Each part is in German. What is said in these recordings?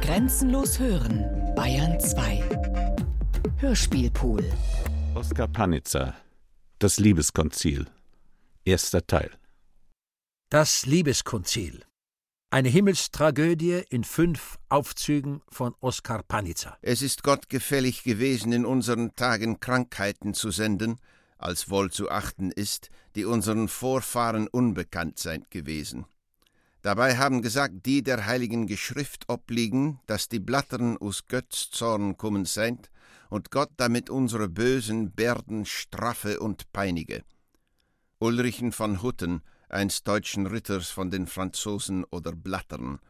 Grenzenlos hören, Bayern 2. Hörspielpool. Oskar Panitzer, Das Liebeskonzil. Erster Teil. Das Liebeskonzil. Eine Himmelstragödie in fünf Aufzügen von Oskar Panitzer. Es ist Gott gefällig gewesen, in unseren Tagen Krankheiten zu senden, als wohl zu achten ist, die unseren Vorfahren unbekannt seid gewesen. Dabei haben gesagt, die der heiligen Geschrift obliegen, dass die Blattern aus Götz Zorn kommen seid und Gott damit unsere bösen Bärden straffe und peinige. Ulrichen von Hutten, einst deutschen Ritters von den Franzosen oder Blattern,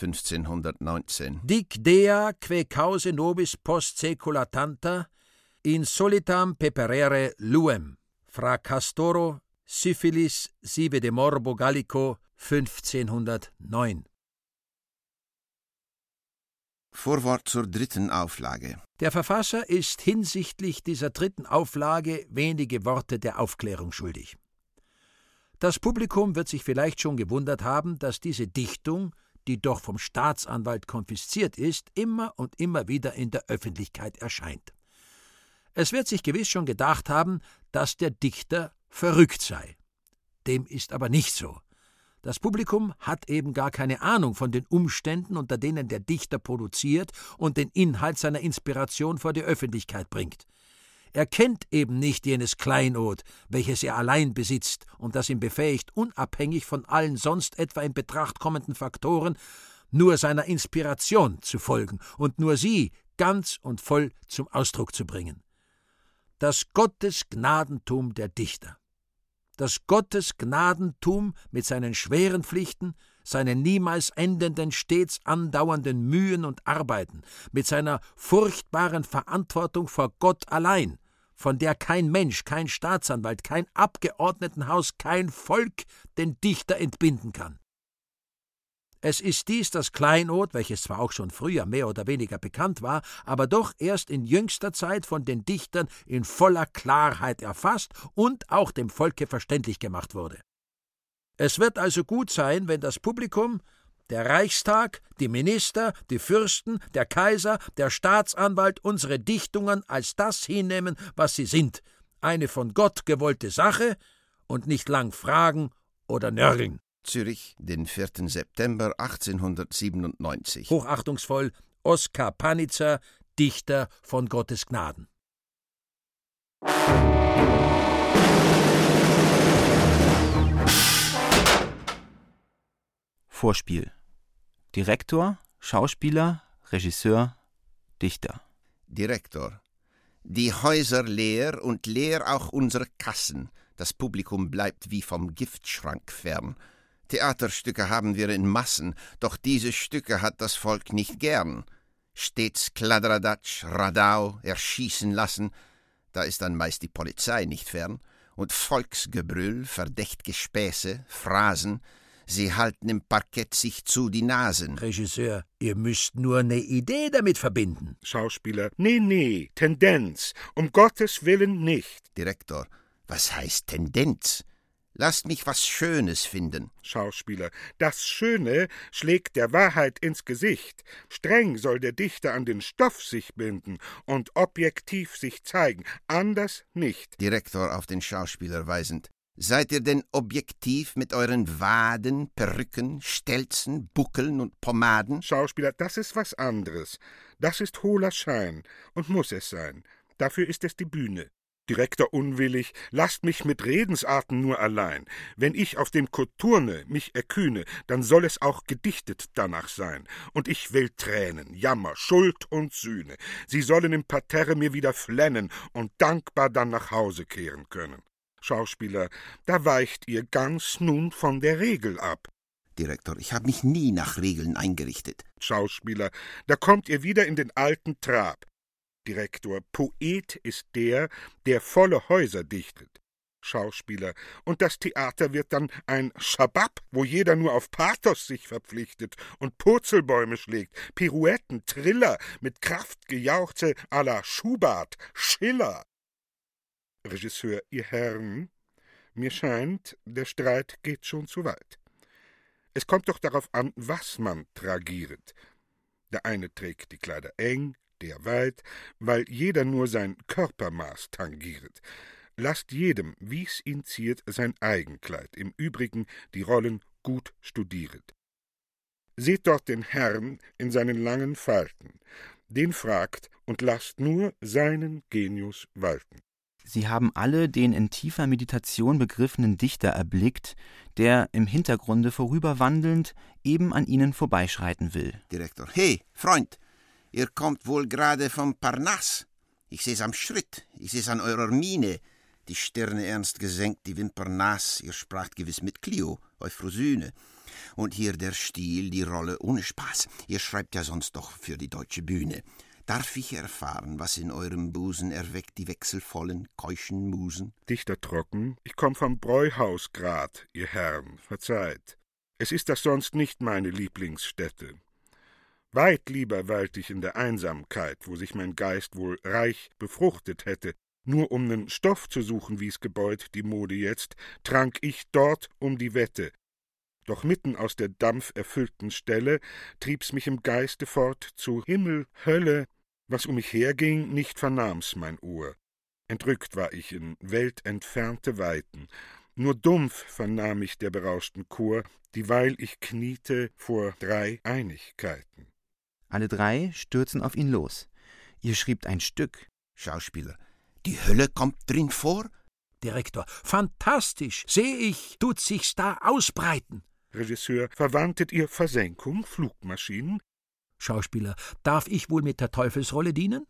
1519. Dic dea que cause nobis post secula tanta in solitam peperere luem fra castoro syphilis sive de morbo gallico 1509. Vorwort zur dritten Auflage. Der Verfasser ist hinsichtlich dieser dritten Auflage wenige Worte der Aufklärung schuldig. Das Publikum wird sich vielleicht schon gewundert haben, dass diese Dichtung, die doch vom Staatsanwalt konfisziert ist, immer und immer wieder in der Öffentlichkeit erscheint. Es wird sich gewiss schon gedacht haben, dass der Dichter verrückt sei. Dem ist aber nicht so. Das Publikum hat eben gar keine Ahnung von den Umständen, unter denen der Dichter produziert und den Inhalt seiner Inspiration vor die Öffentlichkeit bringt. Er kennt eben nicht jenes Kleinod, welches er allein besitzt und das ihn befähigt, unabhängig von allen sonst etwa in Betracht kommenden Faktoren, nur seiner Inspiration zu folgen und nur sie ganz und voll zum Ausdruck zu bringen. Das Gottesgnadentum der Dichter das Gottesgnadentum mit seinen schweren Pflichten, seinen niemals endenden, stets andauernden Mühen und Arbeiten, mit seiner furchtbaren Verantwortung vor Gott allein, von der kein Mensch, kein Staatsanwalt, kein Abgeordnetenhaus, kein Volk den Dichter entbinden kann. Es ist dies das Kleinod, welches zwar auch schon früher mehr oder weniger bekannt war, aber doch erst in jüngster Zeit von den Dichtern in voller Klarheit erfasst und auch dem Volke verständlich gemacht wurde. Es wird also gut sein, wenn das Publikum, der Reichstag, die Minister, die Fürsten, der Kaiser, der Staatsanwalt unsere Dichtungen als das hinnehmen, was sie sind, eine von Gott gewollte Sache, und nicht lang fragen oder nörgeln. Zürich, den 4. September 1897. Hochachtungsvoll Oskar Panitzer, Dichter von Gottes Gnaden. Vorspiel Direktor, Schauspieler, Regisseur, Dichter. Direktor. Die Häuser leer und leer auch unsere Kassen. Das Publikum bleibt wie vom Giftschrank fern. Theaterstücke haben wir in Massen, doch diese Stücke hat das Volk nicht gern. Stets Kladderadatsch, Radau, erschießen lassen, da ist dann meist die Polizei nicht fern, und Volksgebrüll, verdächtge Späße, Phrasen, sie halten im Parkett sich zu die Nasen. Regisseur, ihr müsst nur ne Idee damit verbinden. Schauspieler, nee, nee, Tendenz, um Gottes Willen nicht. Direktor, was heißt Tendenz? Lasst mich was Schönes finden. Schauspieler. Das Schöne schlägt der Wahrheit ins Gesicht. Streng soll der Dichter an den Stoff sich binden und objektiv sich zeigen, anders nicht. Direktor auf den Schauspieler weisend. Seid ihr denn objektiv mit euren Waden, Perücken, Stelzen, Buckeln und Pomaden? Schauspieler, das ist was anderes. Das ist hohler Schein und muss es sein. Dafür ist es die Bühne. Direktor unwillig, lasst mich mit Redensarten nur allein. Wenn ich auf dem Koturne mich erkühne, dann soll es auch gedichtet danach sein. Und ich will Tränen, Jammer, Schuld und Sühne. Sie sollen im Parterre mir wieder flennen und dankbar dann nach Hause kehren können. Schauspieler, da weicht ihr ganz nun von der Regel ab. Direktor, ich habe mich nie nach Regeln eingerichtet. Schauspieler, da kommt ihr wieder in den alten Trab. Direktor. Poet ist der, der volle Häuser dichtet. Schauspieler. Und das Theater wird dann ein Schabab, wo jeder nur auf Pathos sich verpflichtet und Purzelbäume schlägt, Pirouetten, Triller, mit Kraft gejauchze à la Schubert, Schiller. Regisseur, ihr Herren, mir scheint, der Streit geht schon zu weit. Es kommt doch darauf an, was man tragiert. Der eine trägt die Kleider eng, der weit, weil jeder nur sein Körpermaß tangiert. Lasst jedem, wie's ihn ziert, sein Eigenkleid, im Übrigen die Rollen gut studieret. Seht dort den Herrn in seinen langen Falten, den fragt und lasst nur seinen Genius walten. Sie haben alle den in tiefer Meditation begriffenen Dichter erblickt, der im Hintergrunde vorüberwandelnd eben an ihnen vorbeischreiten will. Direktor. Hey, Freund, ihr kommt wohl gerade vom Parnass. Ich seh's am Schritt, ich seh's an eurer Miene. Die Stirne ernst gesenkt, die Wimpern nass, ihr spracht gewiss mit Clio, Euphrosyne. Und hier der Stil, die Rolle ohne Spaß. Ihr schreibt ja sonst doch für die deutsche Bühne. Darf ich erfahren, was in eurem Busen erweckt die wechselvollen, keuschen Musen? Dichter trocken, ich komm vom Bräuhaus grad, ihr Herren, verzeiht. Es ist das sonst nicht meine Lieblingsstätte. Weit lieber weilt ich in der Einsamkeit, wo sich mein Geist wohl reich befruchtet hätte. Nur um nen Stoff zu suchen, wie's gebeut die Mode jetzt, trank ich dort um die Wette. Doch mitten aus der dampferfüllten Stelle trieb's mich im Geiste fort zu Himmel, Hölle, was um mich herging, nicht vernahm's mein Ohr. Entrückt war ich in weltentfernte Weiten. Nur dumpf vernahm ich der berauschten Chor, dieweil ich kniete vor drei Einigkeiten. Alle drei stürzen auf ihn los. Ihr schreibt ein Stück. Schauspieler. Die Hölle kommt drin vor? Direktor. Fantastisch. Seh ich, tut sich's da ausbreiten. Regisseur. Verwandtet ihr Versenkung, Flugmaschinen? Schauspieler. Darf ich wohl mit der Teufelsrolle dienen?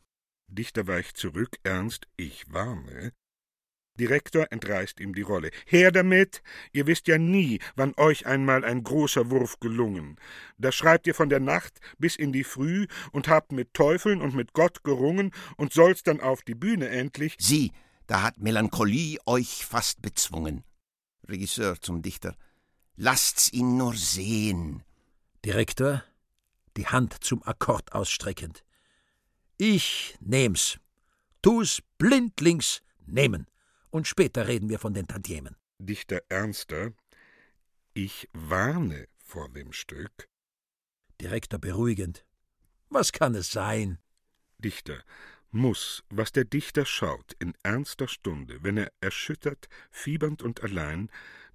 Dichter weicht zurück, ernst, ich warne. Direktor entreißt ihm die Rolle. Her damit! Ihr wisst ja nie, wann euch einmal ein großer Wurf gelungen. Da schreibt ihr von der Nacht bis in die Früh und habt mit Teufeln und mit Gott gerungen und sollst dann auf die Bühne endlich. Sieh, da hat Melancholie euch fast bezwungen. Regisseur zum Dichter. Lasst's ihn nur sehen. Direktor, die Hand zum Akkord ausstreckend. Ich nehm's. Tu's blindlings nehmen. Und später reden wir von den Tantiemen. Dichter ernster. Ich warne vor dem Stück. Direktor beruhigend. Was kann es sein? Dichter. Muß, was der Dichter schaut, in ernster Stunde, wenn er erschüttert, fiebernd und allein,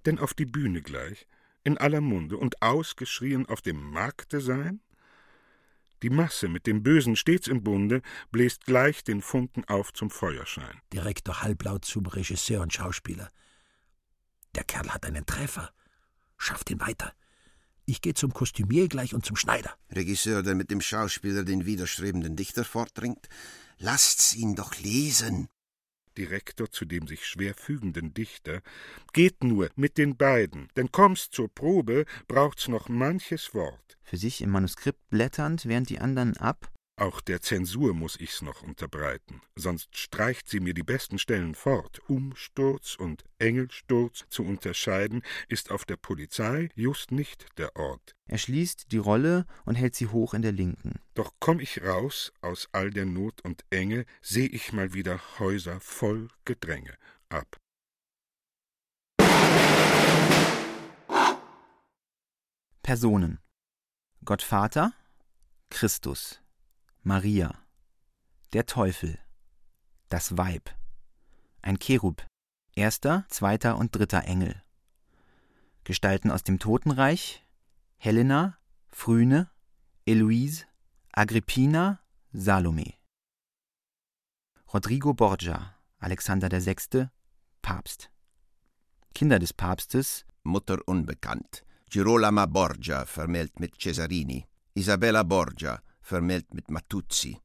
denn auf die Bühne gleich, in aller Munde und ausgeschrien auf dem Markte sein? Die Masse mit dem Bösen stets im Bunde bläst gleich den Funken auf zum Feuerschein. Direktor halblaut zum Regisseur und Schauspieler. Der Kerl hat einen Treffer. Schafft ihn weiter. Ich gehe zum Kostümier gleich und zum Schneider. Regisseur, der mit dem Schauspieler den widerstrebenden Dichter fortdringt. Lasst's ihn doch lesen. Direktor zu dem sich schwer fügenden Dichter. Geht nur mit den beiden, denn kommst zur Probe, braucht's noch manches Wort. Für sich im Manuskript blätternd, während die anderen ab. Auch der Zensur muss ich's noch unterbreiten, sonst streicht sie mir die besten Stellen fort. Umsturz und Engelsturz zu unterscheiden, ist auf der Polizei just nicht der Ort. Er schließt die Rolle und hält sie hoch in der Linken. Doch komm ich raus aus all der Not und Enge, seh ich mal wieder Häuser voll Gedränge ab. Personen Gottvater, Christus, Maria, der Teufel, das Weib, ein Cherub, erster, zweiter und dritter Engel. Gestalten aus dem Totenreich Helena, Phryne, Eloise, Agrippina, Salome. Rodrigo Borgia, Alexander VI., Papst. Kinder des Papstes Mutter unbekannt. Girolama Borgia, vermählt mit Cesarini. Isabella Borgia, vermählt mit Matuzzi.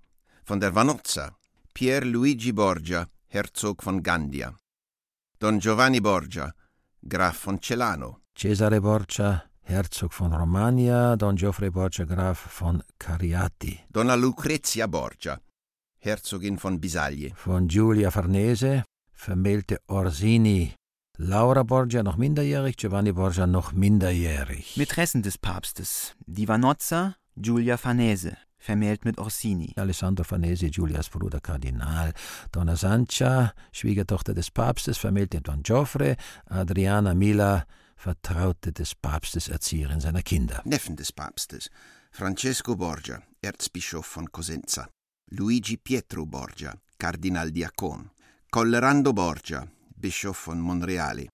Von der Vanozza, Pier Luigi Borgia, Herzog von Gandia. Don Giovanni Borgia, Graf von Celano. Cesare Borgia, Herzog von Romagna, Don Geoffrey Borgia, Graf von Cariati. Donna Lucrezia Borgia, Herzogin von Bisaglie. Von Giulia Farnese, vermählte Orsini. Laura Borgia noch minderjährig, Giovanni Borgia noch minderjährig. Mätressen des Papstes, die Vanozza, Giulia Farnese, vermählt mit Orsini. Alessandro Farnese, Giulias Bruder Kardinal. Donna Sancha, Schwiegertochter des Papstes, vermählte Don Geoffrey. Adriana Mila, Vertraute des Papstes, Erzieherin seiner Kinder. Neffen des Papstes. Francesco Borgia, Erzbischof von Cosenza, Luigi Pietro Borgia, Kardinaldiakon, Collerando Borgia, Bischof von Monreale,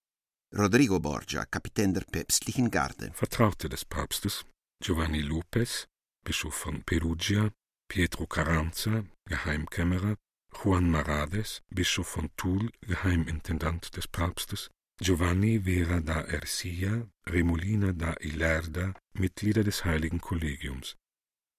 Rodrigo Borgia, Kapitän der päpstlichen Garde, Vertraute des Papstes, Giovanni Lopez, Bischof von Perugia, Pietro Carranza, Geheimkämmerer, Juan Marades, Bischof von Toul, Geheimintendant des Papstes, Giovanni Vera da Ercilla, Remolina da Ilerda, Mitglieder des Heiligen Kollegiums,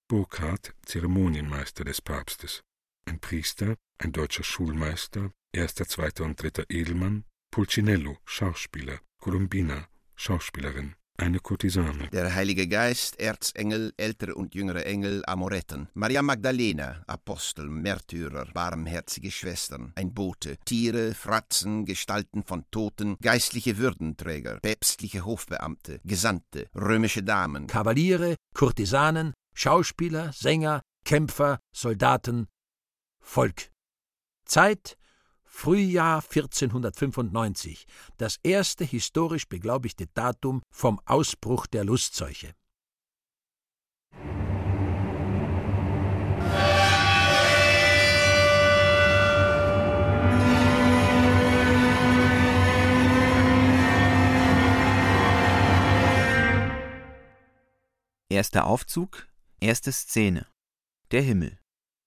Burkhard, Zeremonienmeister des Papstes, ein Priester, ein deutscher Schulmeister, erster, zweiter und dritter Edelmann, Pulcinello, Schauspieler, Columbina, Schauspielerin, eine Kurtisane. der Heilige Geist, Erzengel, ältere und jüngere Engel, Amoretten, Maria Magdalena, Apostel, Märtyrer, barmherzige Schwestern, ein Bote, Tiere, Fratzen, Gestalten von Toten, geistliche Würdenträger, päpstliche Hofbeamte, Gesandte, römische Damen, Kavaliere, Kurtisanen, Schauspieler, Sänger, Kämpfer, Soldaten, Volk. Zeit Frühjahr 1495, das erste historisch beglaubigte Datum vom Ausbruch der Lustseuche. Erster Aufzug, erste Szene. Der Himmel.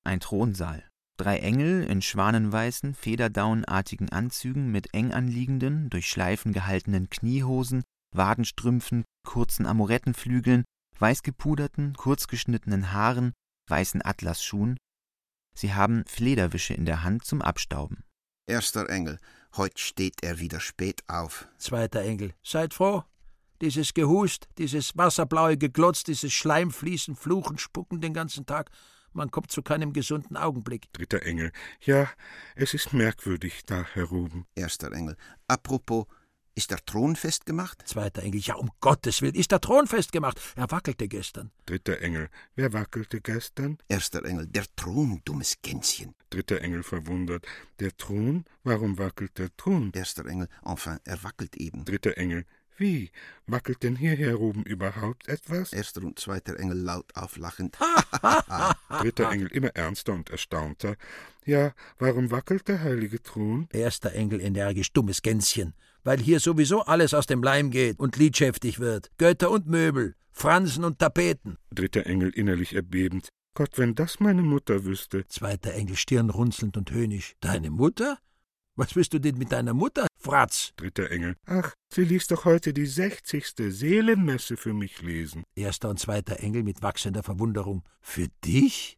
Ein Thronsaal. Drei Engel in schwanenweißen, federdaunartigen Anzügen mit eng anliegenden, durch Schleifen gehaltenen Kniehosen, Wadenstrümpfen, kurzen Amorettenflügeln, weißgepuderten, kurzgeschnittenen Haaren, weißen Atlasschuhen. Sie haben Flederwische in der Hand zum Abstauben. Erster Engel, heut steht er wieder spät auf. Zweiter Engel, seid froh. Dieses Gehust, dieses wasserblaue Geglotz, dieses Schleimfließen, Fluchen, Spucken den ganzen Tag, man kommt zu keinem gesunden Augenblick. Dritter Engel. Ja, es ist merkwürdig da heroben. Erster Engel, apropos, ist der Thron festgemacht? Zweiter Engel, ja, um Gottes Willen, ist der Thron festgemacht. Er wackelte gestern. Dritter Engel. Wer wackelte gestern? Erster Engel, der Thron, dummes Gänschen. Dritter Engel verwundert. Der Thron? Warum wackelt der Thron? Erster Engel, enfin, er wackelt eben. Dritter Engel. Wie? Wackelt denn hier heroben überhaupt etwas? Erster und zweiter Engel laut auflachend. Dritter Engel immer ernster und erstaunter. Ja, warum wackelt der heilige Thron? Erster Engel energisch, dummes Gänschen. Weil hier sowieso alles aus dem Leim geht und liedschäftig wird. Götter und Möbel, Fransen und Tapeten. Dritter Engel innerlich erbebend. Gott, wenn das meine Mutter wüsste. Zweiter Engel stirnrunzelnd und höhnisch. Deine Mutter? Was willst du denn mit deiner Mutter, Fratz? Dritter Engel. Ach, sie ließ doch heute die sechzigste Seelenmesse für mich lesen. Erster und zweiter Engel mit wachsender Verwunderung. Für dich?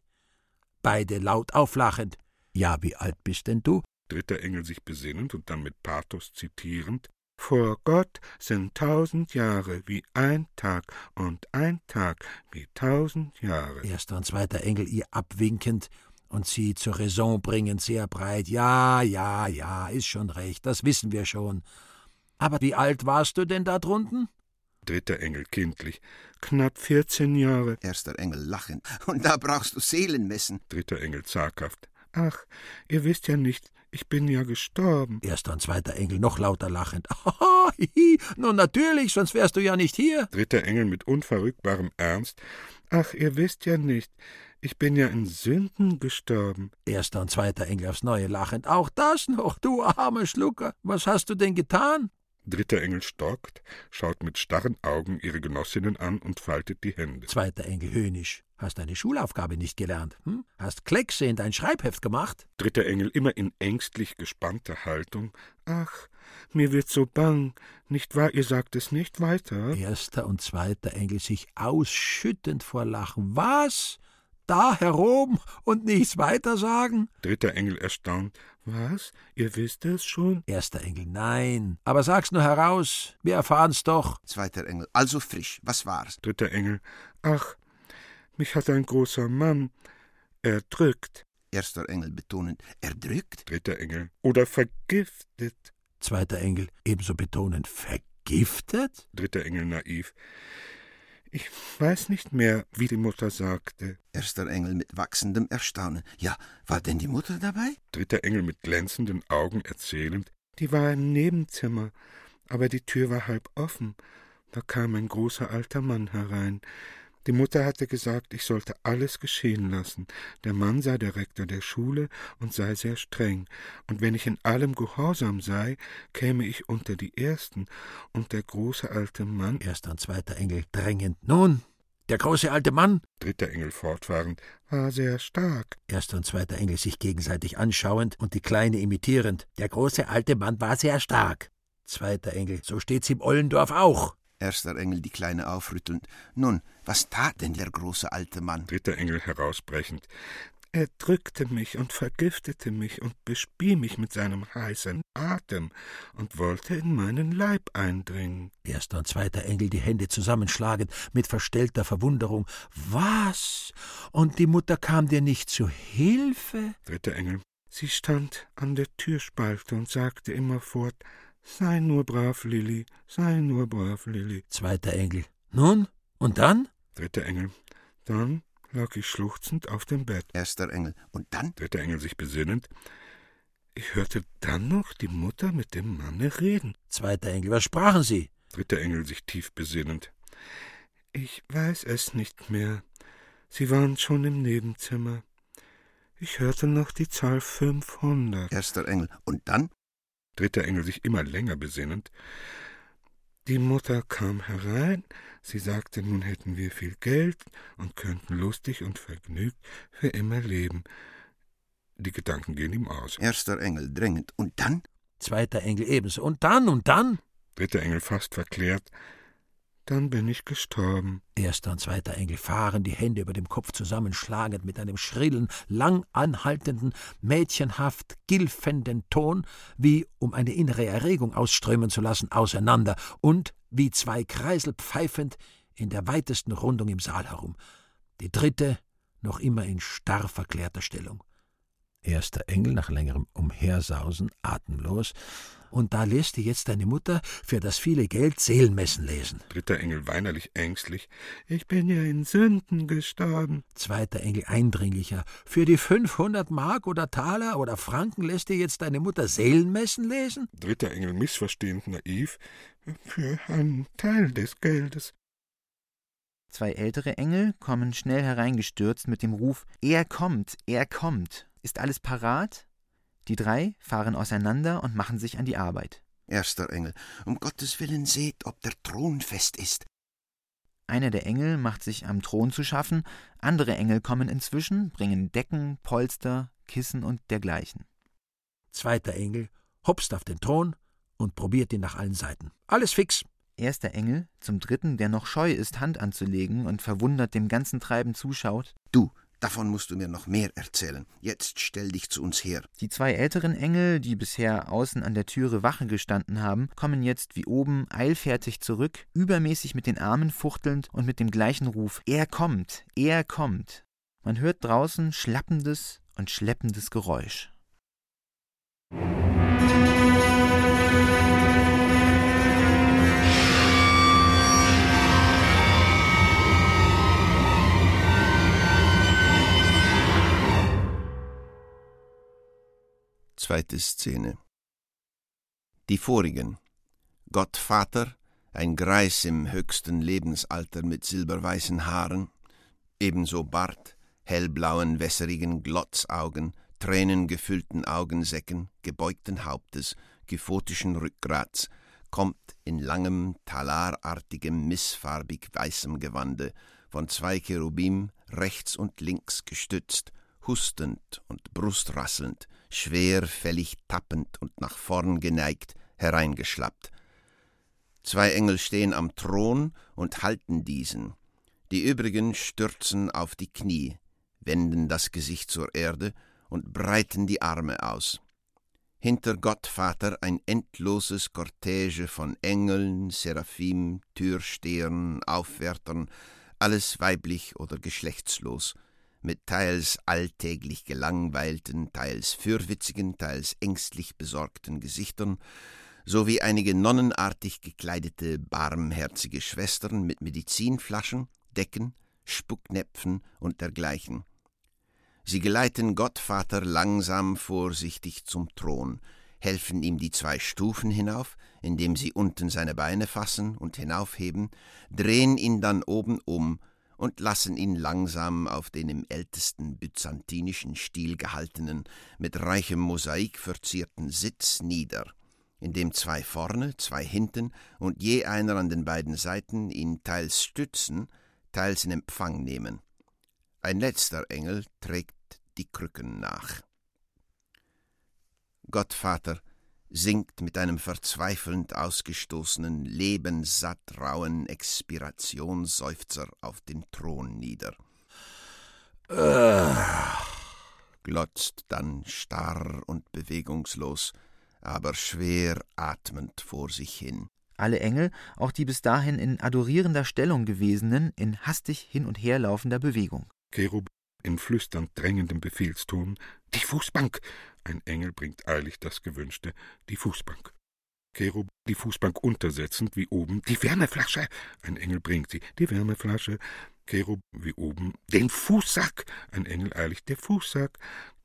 Beide laut auflachend. Ja, wie alt bist denn du? Dritter Engel sich besinnend und dann mit Pathos zitierend. Vor Gott sind tausend Jahre wie ein Tag und ein Tag wie tausend Jahre. Erster und zweiter Engel ihr abwinkend und sie zur Raison bringend sehr breit. Ja, ja, ja, ist schon recht, das wissen wir schon. Aber wie alt warst du denn da drunten? Dritter Engel kindlich. Knapp vierzehn Jahre. Erster Engel lachend. Und da brauchst du Seelenmessen. Dritter Engel zaghaft. Ach, ihr wisst ja nicht, ich bin ja gestorben. Erster und zweiter Engel noch lauter lachend. Haha, hihi, nun natürlich, sonst wärst du ja nicht hier. Dritter Engel mit unverrückbarem Ernst. Ach, ihr wisst ja nicht, ich bin ja in Sünden gestorben. Erster und zweiter Engel aufs Neue lachend. Auch das noch, du armer Schlucker. Was hast du denn getan? Dritter Engel stockt, schaut mit starren Augen ihre Genossinnen an und faltet die Hände. Zweiter Engel höhnisch. Hast deine Schulaufgabe nicht gelernt? Hm? Hast Kleckse in dein Schreibheft gemacht? Dritter Engel immer in ängstlich gespannter Haltung. Ach, mir wird so bang. Nicht wahr, ihr sagt es nicht weiter? Erster und zweiter Engel sich ausschüttend vor Lachen. Was? Da heroben und nichts weiter sagen? Dritter Engel erstaunt. Was? Ihr wisst es schon? Erster Engel, nein. Aber sag's nur heraus. Wir erfahren's doch. Zweiter Engel, also frisch. Was war's? Dritter Engel. Ach, mich hat ein großer Mann erdrückt. Erster Engel betonend. Erdrückt? Dritter Engel. Oder vergiftet. Zweiter Engel ebenso betonend. Vergiftet? Dritter Engel naiv. Ich weiß nicht mehr, wie die Mutter sagte. Erster Engel mit wachsendem Erstaunen. Ja, war denn die Mutter dabei? Dritter Engel mit glänzenden Augen erzählend. Die war im Nebenzimmer, aber die Tür war halb offen. Da kam ein großer alter Mann herein. Die Mutter hatte gesagt, ich sollte alles geschehen lassen. Der Mann sei der Rektor der Schule und sei sehr streng, und wenn ich in allem gehorsam sei, käme ich unter die Ersten, und der große alte Mann. Erster und zweiter Engel drängend. Nun, der große alte Mann. Dritter Engel fortfahrend. War sehr stark. Erster und zweiter Engel sich gegenseitig anschauend und die Kleine imitierend. Der große alte Mann war sehr stark. Zweiter Engel. So steht's im Ollendorf auch. Erster Engel die Kleine aufrüttelnd. Nun, was tat denn der große alte Mann? Dritter Engel herausbrechend. Er drückte mich und vergiftete mich und bespie mich mit seinem heißen Atem und wollte in meinen Leib eindringen. Erster und zweiter Engel die Hände zusammenschlagend, mit verstellter Verwunderung. Was? Und die Mutter kam dir nicht zu Hilfe? Dritter Engel. Sie stand an der Türspalte und sagte immerfort, Sei nur brav, Lilli, sei nur brav, Lilli. Zweiter Engel. Nun? Und dann? Dritter Engel. Dann lag ich schluchzend auf dem Bett. Erster Engel. Und dann? Dritter Engel sich besinnend. Ich hörte dann noch die Mutter mit dem Manne reden. Zweiter Engel. Was sprachen sie? Dritter Engel sich tief besinnend. Ich weiß es nicht mehr. Sie waren schon im Nebenzimmer. Ich hörte noch die Zahl 500. Erster Engel. Und dann? Dritter Engel sich immer länger besinnend. Die Mutter kam herein, sie sagte, nun hätten wir viel Geld und könnten lustig und vergnügt für immer leben. Die Gedanken gehen ihm aus. Erster Engel drängend. Und dann? Zweiter Engel ebenso. Und dann, und dann? Dritter Engel fast verklärt. Dann bin ich gestorben. Erster und zweiter Engel fahren, die Hände über dem Kopf zusammenschlagend, mit einem schrillen, lang anhaltenden, mädchenhaft gilfenden Ton, wie um eine innere Erregung ausströmen zu lassen, auseinander und wie zwei Kreisel pfeifend in der weitesten Rundung im Saal herum. Die dritte noch immer in starr verklärter Stellung. Erster Engel nach längerem Umhersausen atemlos, und da lässt dir jetzt deine Mutter für das viele Geld Seelenmessen lesen. Dritter Engel weinerlich ängstlich. Ich bin ja in Sünden gestorben. Zweiter Engel eindringlicher. Für die 500 Mark oder Taler oder Franken lässt dir jetzt deine Mutter Seelenmessen lesen? Dritter Engel missverstehend naiv. Für einen Teil des Geldes. Zwei ältere Engel kommen schnell hereingestürzt mit dem Ruf Er kommt, er kommt. Ist alles parat? Die drei fahren auseinander und machen sich an die Arbeit. Erster Engel. Um Gottes Willen seht, ob der Thron fest ist. Einer der Engel macht sich am Thron zu schaffen, andere Engel kommen inzwischen, bringen Decken, Polster, Kissen und dergleichen. Zweiter Engel hopst auf den Thron und probiert ihn nach allen Seiten. Alles fix. Erster Engel, zum dritten, der noch scheu ist, Hand anzulegen und verwundert dem ganzen Treiben zuschaut. Du, Davon musst du mir noch mehr erzählen. Jetzt stell dich zu uns her. Die zwei älteren Engel, die bisher außen an der Türe Wache gestanden haben, kommen jetzt wie oben eilfertig zurück, übermäßig mit den Armen fuchtelnd und mit dem gleichen Ruf Er kommt, er kommt. Man hört draußen schlappendes und schleppendes Geräusch. Zweite Szene. Die vorigen. Gott Vater, ein Greis im höchsten Lebensalter mit silberweißen Haaren, ebenso Bart, hellblauen, wässerigen Glotzaugen, tränengefüllten Augensäcken, gebeugten Hauptes, gefotischen Rückgrats, kommt in langem, talarartigem, missfarbig weißem Gewande, von zwei Cherubim rechts und links gestützt, hustend und brustrasselnd, schwerfällig tappend und nach vorn geneigt, hereingeschlappt. Zwei Engel stehen am Thron und halten diesen. Die übrigen stürzen auf die Knie, wenden das Gesicht zur Erde und breiten die Arme aus. Hinter Gott Vater ein endloses Kortege von Engeln, Seraphim, Türstehern, Aufwärtern, alles weiblich oder geschlechtslos – mit teils alltäglich gelangweilten, teils fürwitzigen, teils ängstlich besorgten Gesichtern, sowie einige nonnenartig gekleidete, barmherzige Schwestern mit Medizinflaschen, Decken, Spucknäpfen und dergleichen. Sie geleiten Gottvater langsam vorsichtig zum Thron, helfen ihm die zwei Stufen hinauf, indem sie unten seine Beine fassen und hinaufheben, drehen ihn dann oben um und lassen ihn langsam auf den im ältesten byzantinischen Stil gehaltenen, mit reichem Mosaik verzierten Sitz nieder, in dem zwei vorne, zwei hinten und je einer an den beiden Seiten ihn teils stützen, teils in Empfang nehmen. Ein letzter Engel trägt die Krücken nach. Gottvater sinkt mit einem verzweifelnd ausgestoßenen, lebenssatt rauen Expirationsseufzer auf den Thron nieder. glotzt dann starr und bewegungslos, aber schwer atmend vor sich hin. Alle Engel, auch die bis dahin in adorierender Stellung gewesenen, in hastig hin und her laufender Bewegung. Cherub in flüsternd drängendem Befehlston Die Fußbank. Ein Engel bringt eilig das Gewünschte, die Fußbank. Cherub die Fußbank untersetzend, wie oben, die Wärmeflasche. Ein Engel bringt sie, die Wärmeflasche. Cherub wie oben, den Fußsack. Ein Engel eilig, der Fußsack.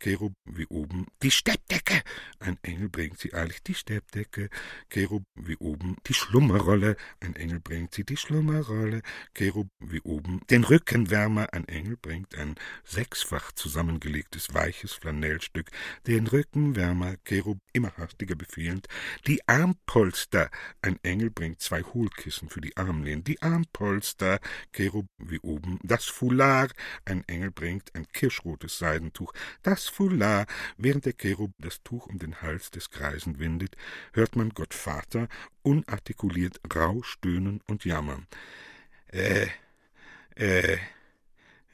Cherub wie oben, die Steppdecke. Ein Engel bringt sie eilig, die Steppdecke. Cherub wie oben, die Schlummerrolle. Ein Engel bringt sie, die Schlummerrolle. Cherub wie oben, den Rückenwärmer. Ein Engel bringt ein sechsfach zusammengelegtes weiches Flanellstück. Den Rückenwärmer. Cherub immer hastiger befehlend, die Armpolster. Ein Engel bringt zwei Hohlkissen für die Armlehnen. Die Armpolster. Cherub wie oben, das Foulard. Ein Engel bringt ein kirschrotes Seidentuch. Das Foulard. Während der Cherub das Tuch um den Hals des Greisen windet, hört man Gott Vater unartikuliert rau stöhnen und jammern. Äh, äh,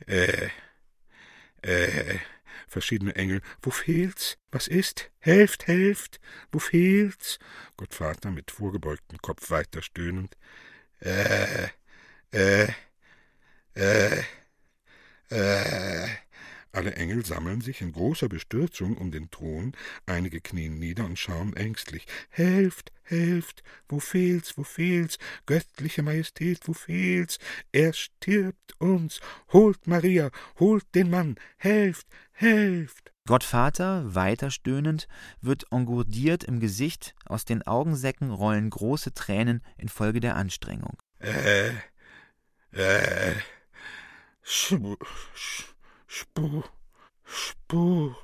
äh, äh, verschiedene Engel. Wo fehlt's? Was ist? Helft, helft! Wo fehlt's? Gottvater mit vorgebeugtem Kopf weiter stöhnend. Äh, äh, äh, äh. Alle Engel sammeln sich in großer Bestürzung um den Thron, einige knien nieder und schauen ängstlich. Helft, helft, wo fehlt's, wo fehlt's, göttliche Majestät, wo fehlt's? Er stirbt uns, holt Maria, holt den Mann, helft, helft. Gottvater, weiter stöhnend, wird engourdiert im Gesicht, aus den Augensäcken rollen große Tränen infolge der Anstrengung. Äh, äh, Spu, Spu, Spu.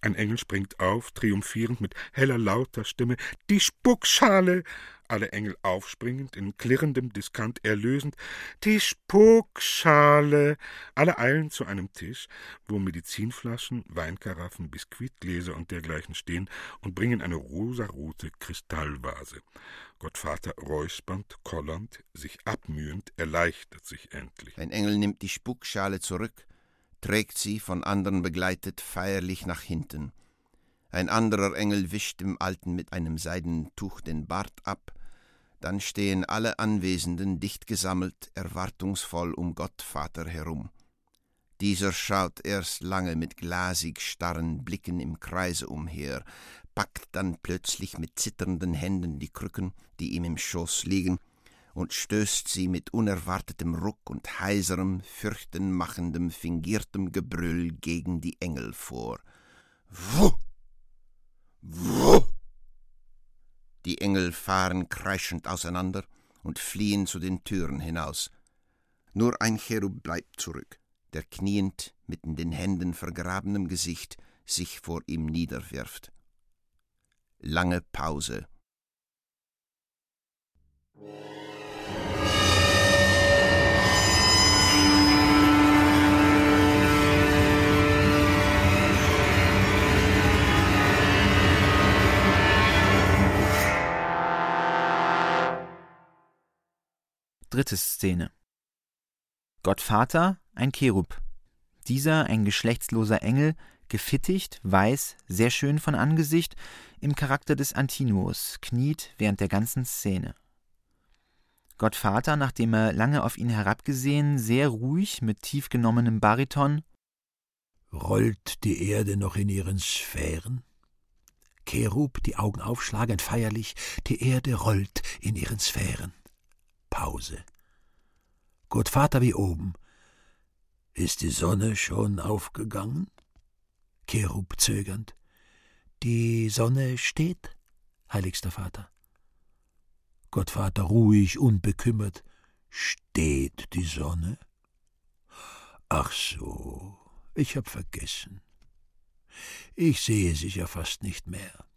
Ein Engel springt auf, triumphierend mit heller, lauter Stimme. Die Spuckschale! Alle Engel aufspringend, in klirrendem Diskant erlösend. Die Spuckschale! Alle eilen zu einem Tisch, wo Medizinflaschen, Weinkaraffen, Biskuitgläser und dergleichen stehen und bringen eine rosarote Kristallvase. Gottvater räuspernd, kollernd, sich abmühend, erleichtert sich endlich. Ein Engel nimmt die Spuckschale zurück, trägt sie, von anderen begleitet, feierlich nach hinten. Ein anderer Engel wischt dem Alten mit einem seidenen Tuch den Bart ab, dann stehen alle Anwesenden dicht gesammelt, erwartungsvoll um Gottvater herum. Dieser schaut erst lange mit glasig starren Blicken im Kreise umher, packt dann plötzlich mit zitternden Händen die Krücken, die ihm im Schoß liegen, und stößt sie mit unerwartetem Ruck und heiserem, fürchtenmachendem, fingiertem Gebrüll gegen die Engel vor. Wuh! Wuh! Die Engel fahren kreischend auseinander und fliehen zu den Türen hinaus. Nur ein Cherub bleibt zurück, der kniend mit in den Händen vergrabenem Gesicht sich vor ihm niederwirft. Lange Pause. Dritte Szene. Gottvater, ein Cherub. Dieser ein geschlechtsloser Engel, gefittigt, weiß, sehr schön von Angesicht, im Charakter des Antinuus, kniet während der ganzen Szene. Gottvater, nachdem er lange auf ihn herabgesehen, sehr ruhig mit tief genommenem Bariton Rollt die Erde noch in ihren Sphären? Cherub, die Augen aufschlagend feierlich, die Erde rollt in ihren Sphären. Pause. Gottvater wie oben. Ist die Sonne schon aufgegangen? Cherub zögernd. Die Sonne steht, heiligster Vater. Gottvater ruhig, unbekümmert. Steht die Sonne? Ach so, ich hab vergessen. Ich sehe sie ja fast nicht mehr.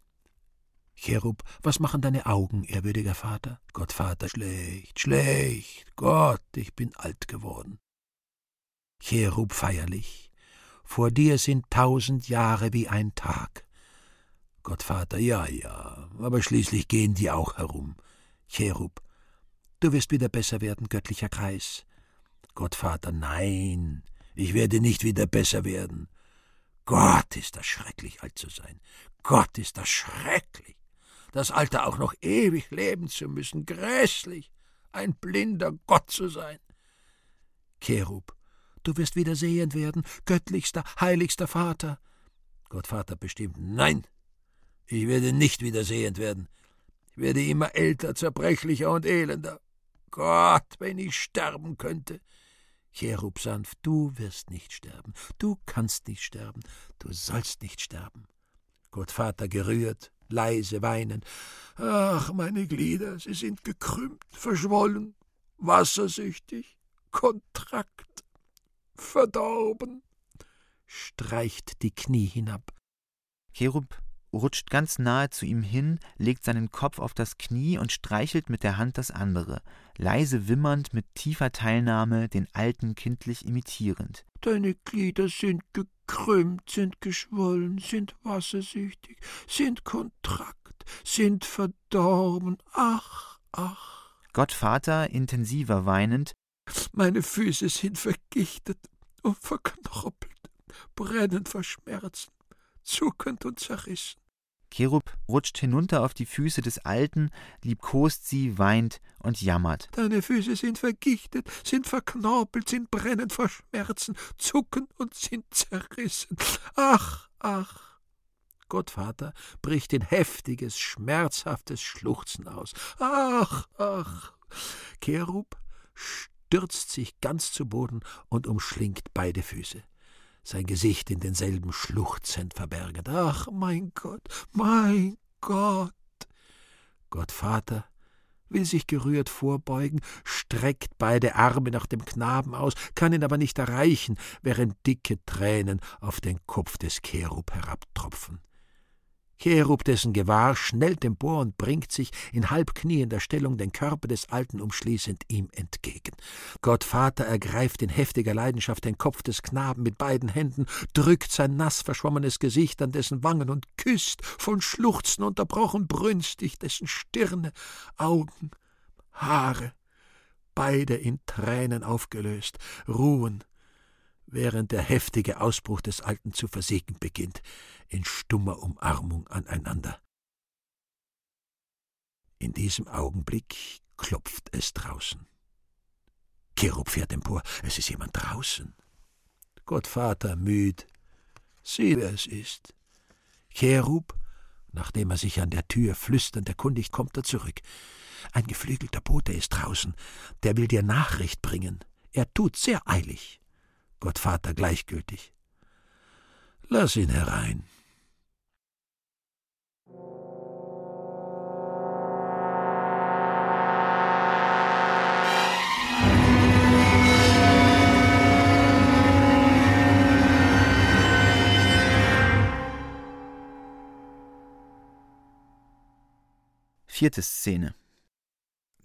Cherub, was machen deine Augen, ehrwürdiger Vater? Gott, Vater, schlecht, schlecht. Gott, ich bin alt geworden. Cherub feierlich. Vor dir sind tausend Jahre wie ein Tag. Gottvater, ja, ja, aber schließlich gehen die auch herum. Cherub, du wirst wieder besser werden, göttlicher Kreis. Gottvater, nein, ich werde nicht wieder besser werden. Gott ist das schrecklich, alt zu sein. Gott ist das schrecklich. Das Alter auch noch ewig leben zu müssen, grässlich, ein blinder Gott zu sein. Cherub, du wirst wieder sehend werden, göttlichster, heiligster Vater. Gottvater bestimmt, nein, ich werde nicht wieder sehend werden. Ich werde immer älter, zerbrechlicher und elender. Gott, wenn ich sterben könnte. Cherub sanft, du wirst nicht sterben, du kannst nicht sterben, du sollst nicht sterben. Gottvater gerührt, leise weinen. Ach, meine Glieder, sie sind gekrümmt, verschwollen, wassersüchtig, kontrakt, verdorben. Streicht die Knie hinab. Cherub rutscht ganz nahe zu ihm hin, legt seinen Kopf auf das Knie und streichelt mit der Hand das andere, leise wimmernd mit tiefer Teilnahme, den Alten kindlich imitierend. Deine Glieder sind gekrümmt, sind geschwollen, sind wassersüchtig, sind kontrakt, sind verdorben. Ach, ach. Gottvater, intensiver weinend. Meine Füße sind vergichtet und verknoppelt, brennend vor Schmerzen, zuckend und zerrissen. Cherub rutscht hinunter auf die Füße des Alten, liebkost sie, weint und jammert. Deine Füße sind vergichtet, sind verknorpelt, sind brennend vor Schmerzen, zucken und sind zerrissen. Ach, ach. Gottvater bricht in heftiges, schmerzhaftes Schluchzen aus. Ach, ach. Cherub stürzt sich ganz zu Boden und umschlingt beide Füße sein Gesicht in denselben schluchzend verbergend. Ach, mein Gott, mein Gott! Gottvater will sich gerührt vorbeugen, streckt beide Arme nach dem Knaben aus, kann ihn aber nicht erreichen, während dicke Tränen auf den Kopf des Cherub herabtropfen. Cherub dessen Gewahr schnellt empor und bringt sich in halbkniender Stellung den Körper des Alten umschließend ihm entgegen. Gott Vater ergreift in heftiger Leidenschaft den Kopf des Knaben mit beiden Händen, drückt sein nass verschwommenes Gesicht an dessen Wangen und küsst, von Schluchzen unterbrochen, brünstig dessen Stirne, Augen, Haare, beide in Tränen aufgelöst, ruhen, während der heftige Ausbruch des Alten zu versiegen beginnt in stummer Umarmung aneinander. In diesem Augenblick klopft es draußen. Cherub fährt empor, es ist jemand draußen. Gottvater müd, sieh, wer es ist. Cherub, nachdem er sich an der Tür flüsternd erkundigt, kommt er zurück. Ein geflügelter Bote ist draußen, der will dir Nachricht bringen. Er tut sehr eilig. Gottvater gleichgültig. Lass ihn herein. Vierte Szene.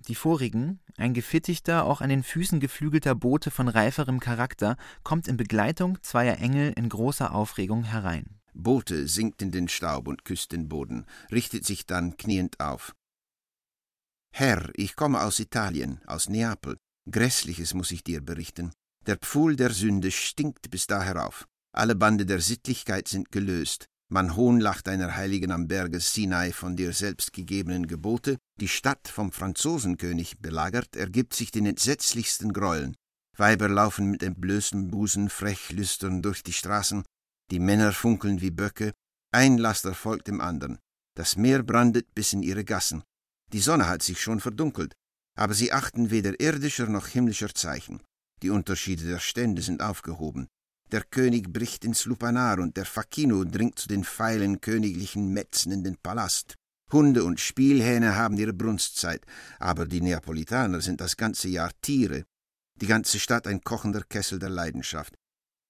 Die vorigen, ein gefittigter, auch an den Füßen geflügelter Bote von reiferem Charakter, kommt in Begleitung zweier Engel in großer Aufregung herein. Bote sinkt in den Staub und küsst den Boden, richtet sich dann kniend auf. Herr, ich komme aus Italien, aus Neapel. Grässliches muss ich dir berichten. Der Pfuhl der Sünde stinkt bis da herauf. Alle Bande der Sittlichkeit sind gelöst. Man hohnlacht einer Heiligen am Berge Sinai von dir selbst gegebenen Gebote, die Stadt vom Franzosenkönig belagert, ergibt sich den entsetzlichsten Gräueln. Weiber laufen mit entblößtem Busen frech lüstern durch die Straßen, die Männer funkeln wie Böcke, ein Laster folgt dem anderen. Das Meer brandet bis in ihre Gassen. Die Sonne hat sich schon verdunkelt, aber sie achten weder irdischer noch himmlischer Zeichen. Die Unterschiede der Stände sind aufgehoben. Der König bricht ins Lupanar und der Facchino dringt zu den feilen königlichen Metzen in den Palast. Hunde und Spielhähne haben ihre Brunstzeit, aber die Neapolitaner sind das ganze Jahr Tiere. die ganze Stadt ein kochender Kessel der Leidenschaft.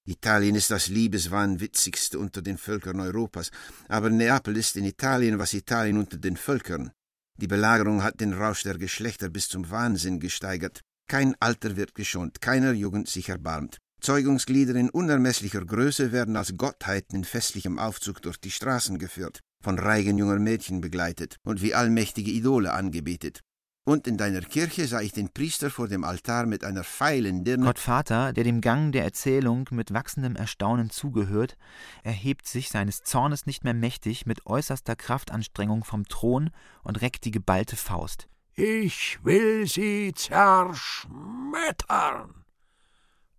Italien ist das liebeswahnwitzigste unter den Völkern Europas, aber Neapel ist in Italien, was Italien unter den Völkern. Die Belagerung hat den Rausch der Geschlechter bis zum Wahnsinn gesteigert. Kein Alter wird geschont, keiner Jugend sich erbarmt. Zeugungsglieder in unermesslicher Größe werden als Gottheiten in festlichem Aufzug durch die Straßen geführt, von Reigen junger Mädchen begleitet und wie allmächtige Idole angebetet. Und in deiner Kirche sah ich den Priester vor dem Altar mit einer feilen Dirne. Gottvater, der dem Gang der Erzählung mit wachsendem Erstaunen zugehört, erhebt sich seines Zornes nicht mehr mächtig mit äußerster Kraftanstrengung vom Thron und reckt die geballte Faust. Ich will sie zerschmettern.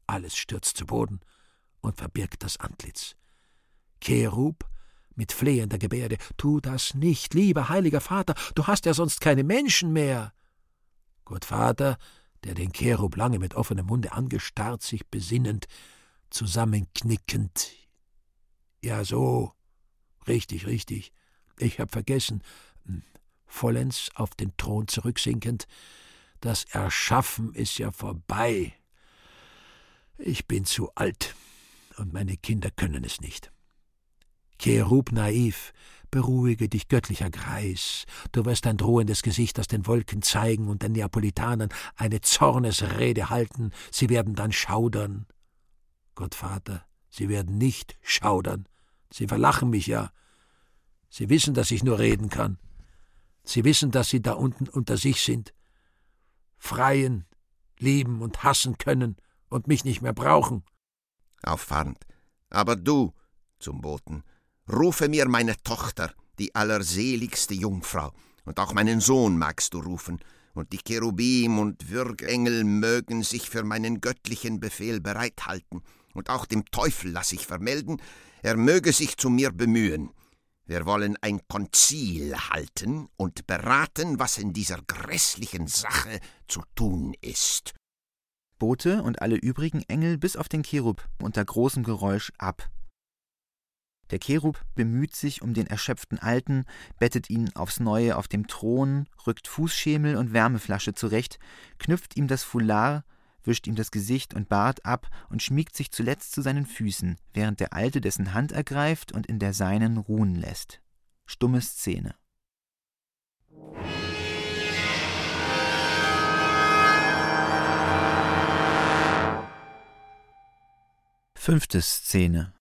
Alles stürzt zu Boden und verbirgt das Antlitz. Cherub mit flehender Gebärde, tu das nicht, lieber heiliger Vater, du hast ja sonst keine Menschen mehr. Gottvater, der den Cherub lange mit offenem Munde angestarrt, sich besinnend, zusammenknickend. Ja, so. Richtig, richtig. Ich hab vergessen. Hm, vollends auf den Thron zurücksinkend. Das Erschaffen ist ja vorbei. Ich bin zu alt und meine Kinder können es nicht. Cherub naiv, Beruhige dich, göttlicher Greis. Du wirst dein drohendes Gesicht aus den Wolken zeigen und den Neapolitanern eine Zornesrede halten. Sie werden dann schaudern. Gottvater, sie werden nicht schaudern. Sie verlachen mich ja. Sie wissen, dass ich nur reden kann. Sie wissen, dass sie da unten unter sich sind. Freien, lieben und hassen können und mich nicht mehr brauchen. Auffahrend. Aber du, zum Boten, Rufe mir meine Tochter, die allerseligste Jungfrau, und auch meinen Sohn magst du rufen, und die Cherubim und Würgengel mögen sich für meinen göttlichen Befehl bereithalten, und auch dem Teufel lass ich vermelden, er möge sich zu mir bemühen. Wir wollen ein Konzil halten und beraten, was in dieser grässlichen Sache zu tun ist. Bote und alle übrigen Engel bis auf den Cherub unter großem Geräusch ab. Der Cherub bemüht sich um den erschöpften Alten, bettet ihn aufs Neue auf dem Thron, rückt Fußschemel und Wärmeflasche zurecht, knüpft ihm das Foulard, wischt ihm das Gesicht und Bart ab und schmiegt sich zuletzt zu seinen Füßen, während der Alte dessen Hand ergreift und in der seinen ruhen lässt. Stumme Szene. Fünfte Szene.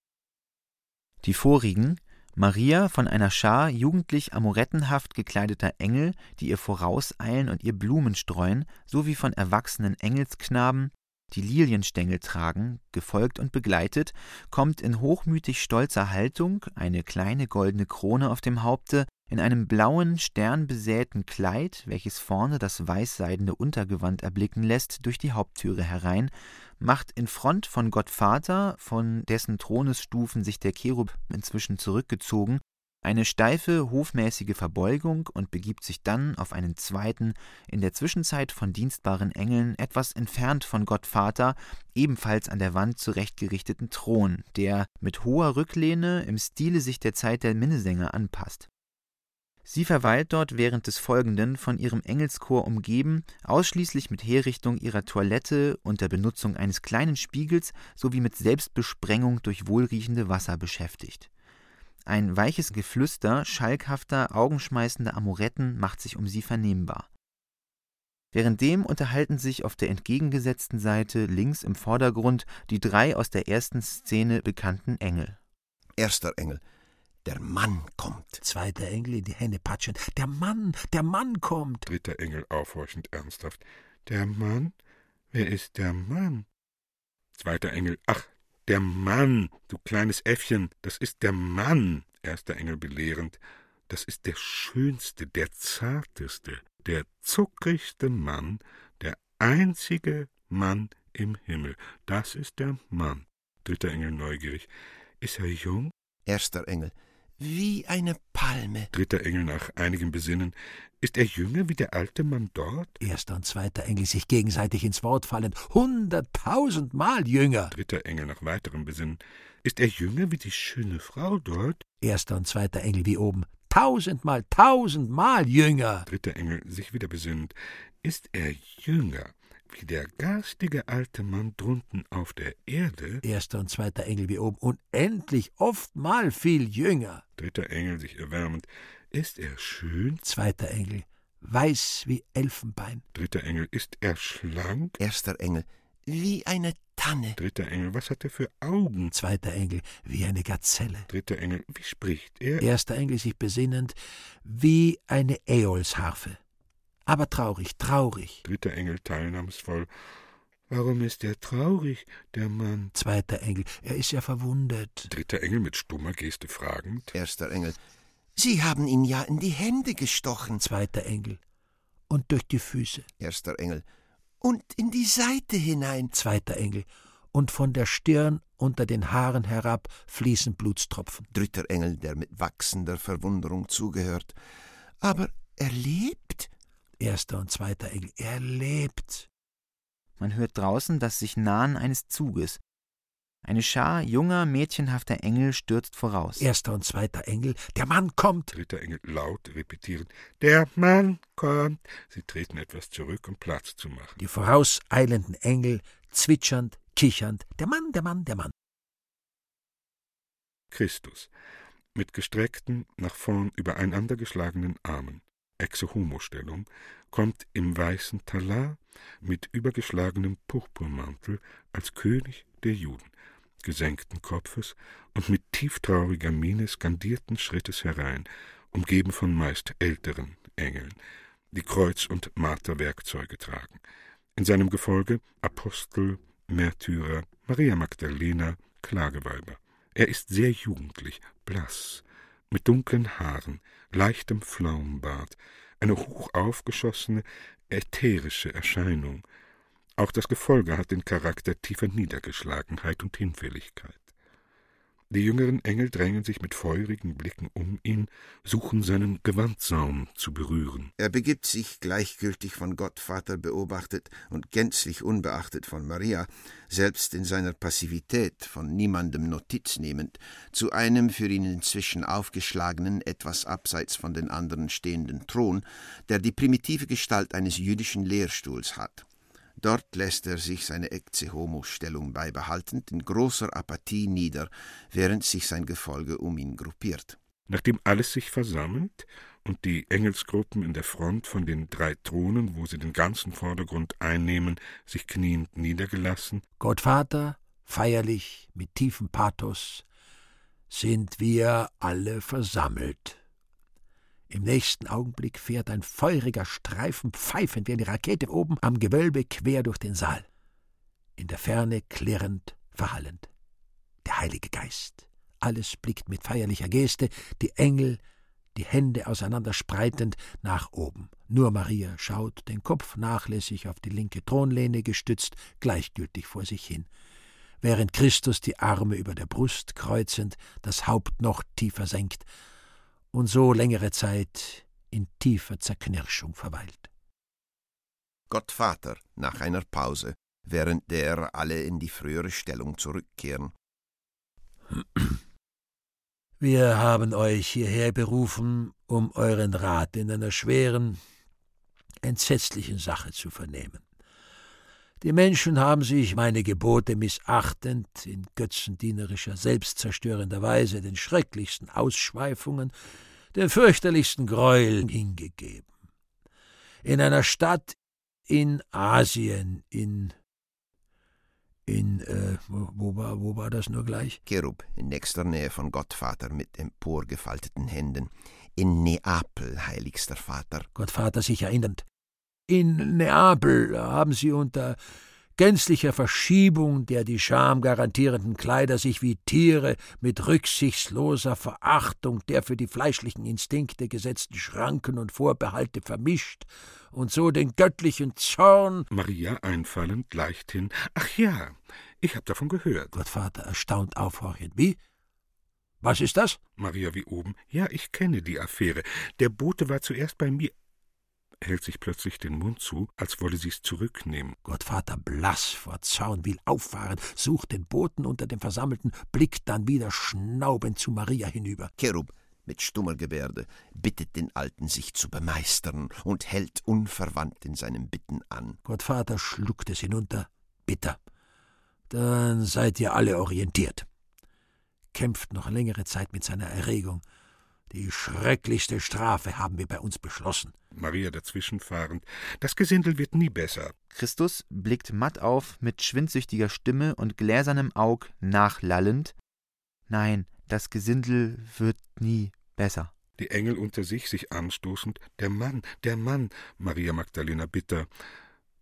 Die vorigen, Maria von einer Schar jugendlich amorettenhaft gekleideter Engel, die ihr vorauseilen und ihr Blumen streuen, sowie von erwachsenen Engelsknaben, die Lilienstängel tragen, gefolgt und begleitet, kommt in hochmütig stolzer Haltung, eine kleine goldene Krone auf dem Haupte, in einem blauen, sternbesäten Kleid, welches vorne das weißseidene Untergewand erblicken lässt, durch die Haupttüre herein macht in Front von Gott Vater, von dessen Thronesstufen sich der Cherub inzwischen zurückgezogen, eine steife, hofmäßige Verbeugung und begibt sich dann auf einen zweiten, in der Zwischenzeit von dienstbaren Engeln etwas entfernt von Gott Vater, ebenfalls an der Wand zurechtgerichteten Thron, der mit hoher Rücklehne im Stile sich der Zeit der Minnesänger anpasst. Sie verweilt dort während des Folgenden, von ihrem Engelschor umgeben, ausschließlich mit Herrichtung ihrer Toilette und der Benutzung eines kleinen Spiegels sowie mit Selbstbesprengung durch wohlriechende Wasser beschäftigt. Ein weiches Geflüster schalkhafter, augenschmeißender Amoretten macht sich um sie vernehmbar. Währenddem unterhalten sich auf der entgegengesetzten Seite links im Vordergrund die drei aus der ersten Szene bekannten Engel. Erster Engel der Mann kommt. Zweiter Engel in die Hände patschen. Der Mann, der Mann kommt. Dritter Engel aufhorchend ernsthaft. Der Mann? Wer ist der Mann? Zweiter Engel. Ach, der Mann, du kleines Äffchen, das ist der Mann. Erster Engel belehrend. Das ist der schönste, der zarteste, der zuckrigste Mann, der einzige Mann im Himmel. Das ist der Mann. Dritter Engel neugierig. Ist er jung? Erster Engel wie eine Palme. Dritter Engel nach einigem Besinnen. Ist er jünger wie der alte Mann dort? Erster und zweiter Engel sich gegenseitig ins Wort fallend. Hunderttausendmal jünger. Dritter Engel nach weiterem Besinnen. Ist er jünger wie die schöne Frau dort? Erster und zweiter Engel wie oben. Tausendmal, tausendmal jünger. Dritter Engel sich wieder besinnend. Ist er jünger wie der garstige alte Mann drunten auf der Erde. Erster und zweiter Engel wie oben. Unendlich oftmal viel jünger. Dritter Engel sich erwärmend. Ist er schön? Zweiter Engel. Weiß wie Elfenbein. Dritter Engel. Ist er schlank? Erster Engel. Wie eine Tanne. Dritter Engel. Was hat er für Augen? Zweiter Engel. Wie eine Gazelle. Dritter Engel. Wie spricht er? Erster Engel sich besinnend. Wie eine Äolsharfe aber traurig, traurig. Dritter Engel teilnahmsvoll. Warum ist er traurig, der Mann? Zweiter Engel, er ist ja verwundet. Dritter Engel mit stummer Geste fragend. Erster Engel, Sie haben ihn ja in die Hände gestochen. Zweiter Engel, und durch die Füße. Erster Engel, und in die Seite hinein. Zweiter Engel, und von der Stirn unter den Haaren herab fließen Blutstropfen. Dritter Engel, der mit wachsender Verwunderung zugehört. Aber er lebt? Erster und zweiter Engel. Er lebt. Man hört draußen das sich Nahen eines Zuges. Eine Schar junger, mädchenhafter Engel stürzt voraus. Erster und zweiter Engel. Der Mann kommt. Dritter Engel laut repetieren. Der Mann kommt. Sie treten etwas zurück, um Platz zu machen. Die vorauseilenden Engel zwitschernd, kichernd. Der Mann, der Mann, der Mann. Christus mit gestreckten, nach vorn übereinandergeschlagenen Armen. Exe-Homo-Stellung, kommt im weißen Talar mit übergeschlagenem Purpurmantel als König der Juden, gesenkten Kopfes und mit tieftrauriger Miene skandierten Schrittes herein, umgeben von meist älteren Engeln, die Kreuz- und Marterwerkzeuge tragen. In seinem Gefolge Apostel, Märtyrer, Maria Magdalena, Klageweiber. Er ist sehr jugendlich, blass, mit dunklen Haaren, leichtem Pflaumenbart, eine hoch aufgeschossene, ätherische Erscheinung. Auch das Gefolge hat den Charakter tiefer Niedergeschlagenheit und Hinfälligkeit. Die jüngeren Engel drängen sich mit feurigen Blicken um ihn, suchen seinen Gewandsaum zu berühren. Er begibt sich, gleichgültig von Gott Vater beobachtet und gänzlich unbeachtet von Maria, selbst in seiner Passivität von niemandem Notiz nehmend, zu einem für ihn inzwischen aufgeschlagenen, etwas abseits von den anderen stehenden Thron, der die primitive Gestalt eines jüdischen Lehrstuhls hat. Dort lässt er sich seine Ecce Homo-Stellung beibehaltend in großer Apathie nieder, während sich sein Gefolge um ihn gruppiert. Nachdem alles sich versammelt und die Engelsgruppen in der Front von den drei Thronen, wo sie den ganzen Vordergrund einnehmen, sich kniend niedergelassen, Gott Vater, feierlich, mit tiefem Pathos, sind wir alle versammelt. Im nächsten Augenblick fährt ein feuriger Streifen pfeifend wie eine Rakete oben am Gewölbe quer durch den Saal. In der Ferne klirrend, verhallend. Der Heilige Geist. Alles blickt mit feierlicher Geste, die Engel, die Hände auseinanderspreitend, nach oben. Nur Maria schaut, den Kopf nachlässig auf die linke Thronlehne gestützt, gleichgültig vor sich hin, während Christus die Arme über der Brust kreuzend, das Haupt noch tiefer senkt, und so längere Zeit in tiefer Zerknirschung verweilt. Gott Vater nach einer Pause, während der alle in die frühere Stellung zurückkehren. Wir haben euch hierher berufen, um euren Rat in einer schweren, entsetzlichen Sache zu vernehmen. Die Menschen haben sich meine Gebote missachtend, in götzendienerischer, selbstzerstörender Weise den schrecklichsten Ausschweifungen, den fürchterlichsten Gräueln hingegeben. In einer Stadt in Asien, in in, äh, wo war, wo war das nur gleich? Cherub, in nächster Nähe von Gottvater mit emporgefalteten Händen. In Neapel, heiligster Vater. Gottvater sich erinnernd. In Neapel haben sie unter gänzlicher Verschiebung der die Scham garantierenden Kleider sich wie Tiere mit rücksichtsloser Verachtung der für die fleischlichen Instinkte gesetzten Schranken und Vorbehalte vermischt und so den göttlichen Zorn. Maria einfallend leichthin. Ach ja, ich hab davon gehört. Gottvater erstaunt aufhorchend. Wie? Was ist das? Maria wie oben. Ja, ich kenne die Affäre. Der Bote war zuerst bei mir hält sich plötzlich den Mund zu, als wolle sie's zurücknehmen. Gottvater blass vor Zorn will auffahren, sucht den Boten unter den Versammelten, blickt dann wieder schnaubend zu Maria hinüber. Cherub, mit stummer Gebärde, bittet den Alten, sich zu bemeistern und hält unverwandt in seinem Bitten an. Gottvater schluckt es hinunter, bitter. Dann seid ihr alle orientiert. Kämpft noch längere Zeit mit seiner Erregung. Die schrecklichste Strafe haben wir bei uns beschlossen. Maria dazwischenfahrend. Das Gesindel wird nie besser. Christus blickt matt auf, mit schwindsüchtiger Stimme und gläsernem Aug nachlallend. Nein, das Gesindel wird nie besser. Die Engel unter sich, sich anstoßend. Der Mann, der Mann, Maria Magdalena bitter.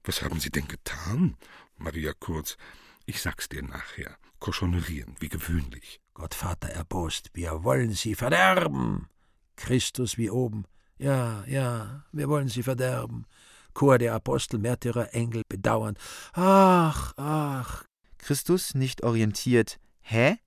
Was haben Sie denn getan? Maria kurz. Ich sag's dir nachher. Koschonerieren, wie gewöhnlich. Gottvater erbost, wir wollen sie verderben. Christus wie oben. Ja, ja, wir wollen sie verderben. Chor der Apostel, Märtyrer, Engel bedauernd. Ach, ach. Christus nicht orientiert. Hä?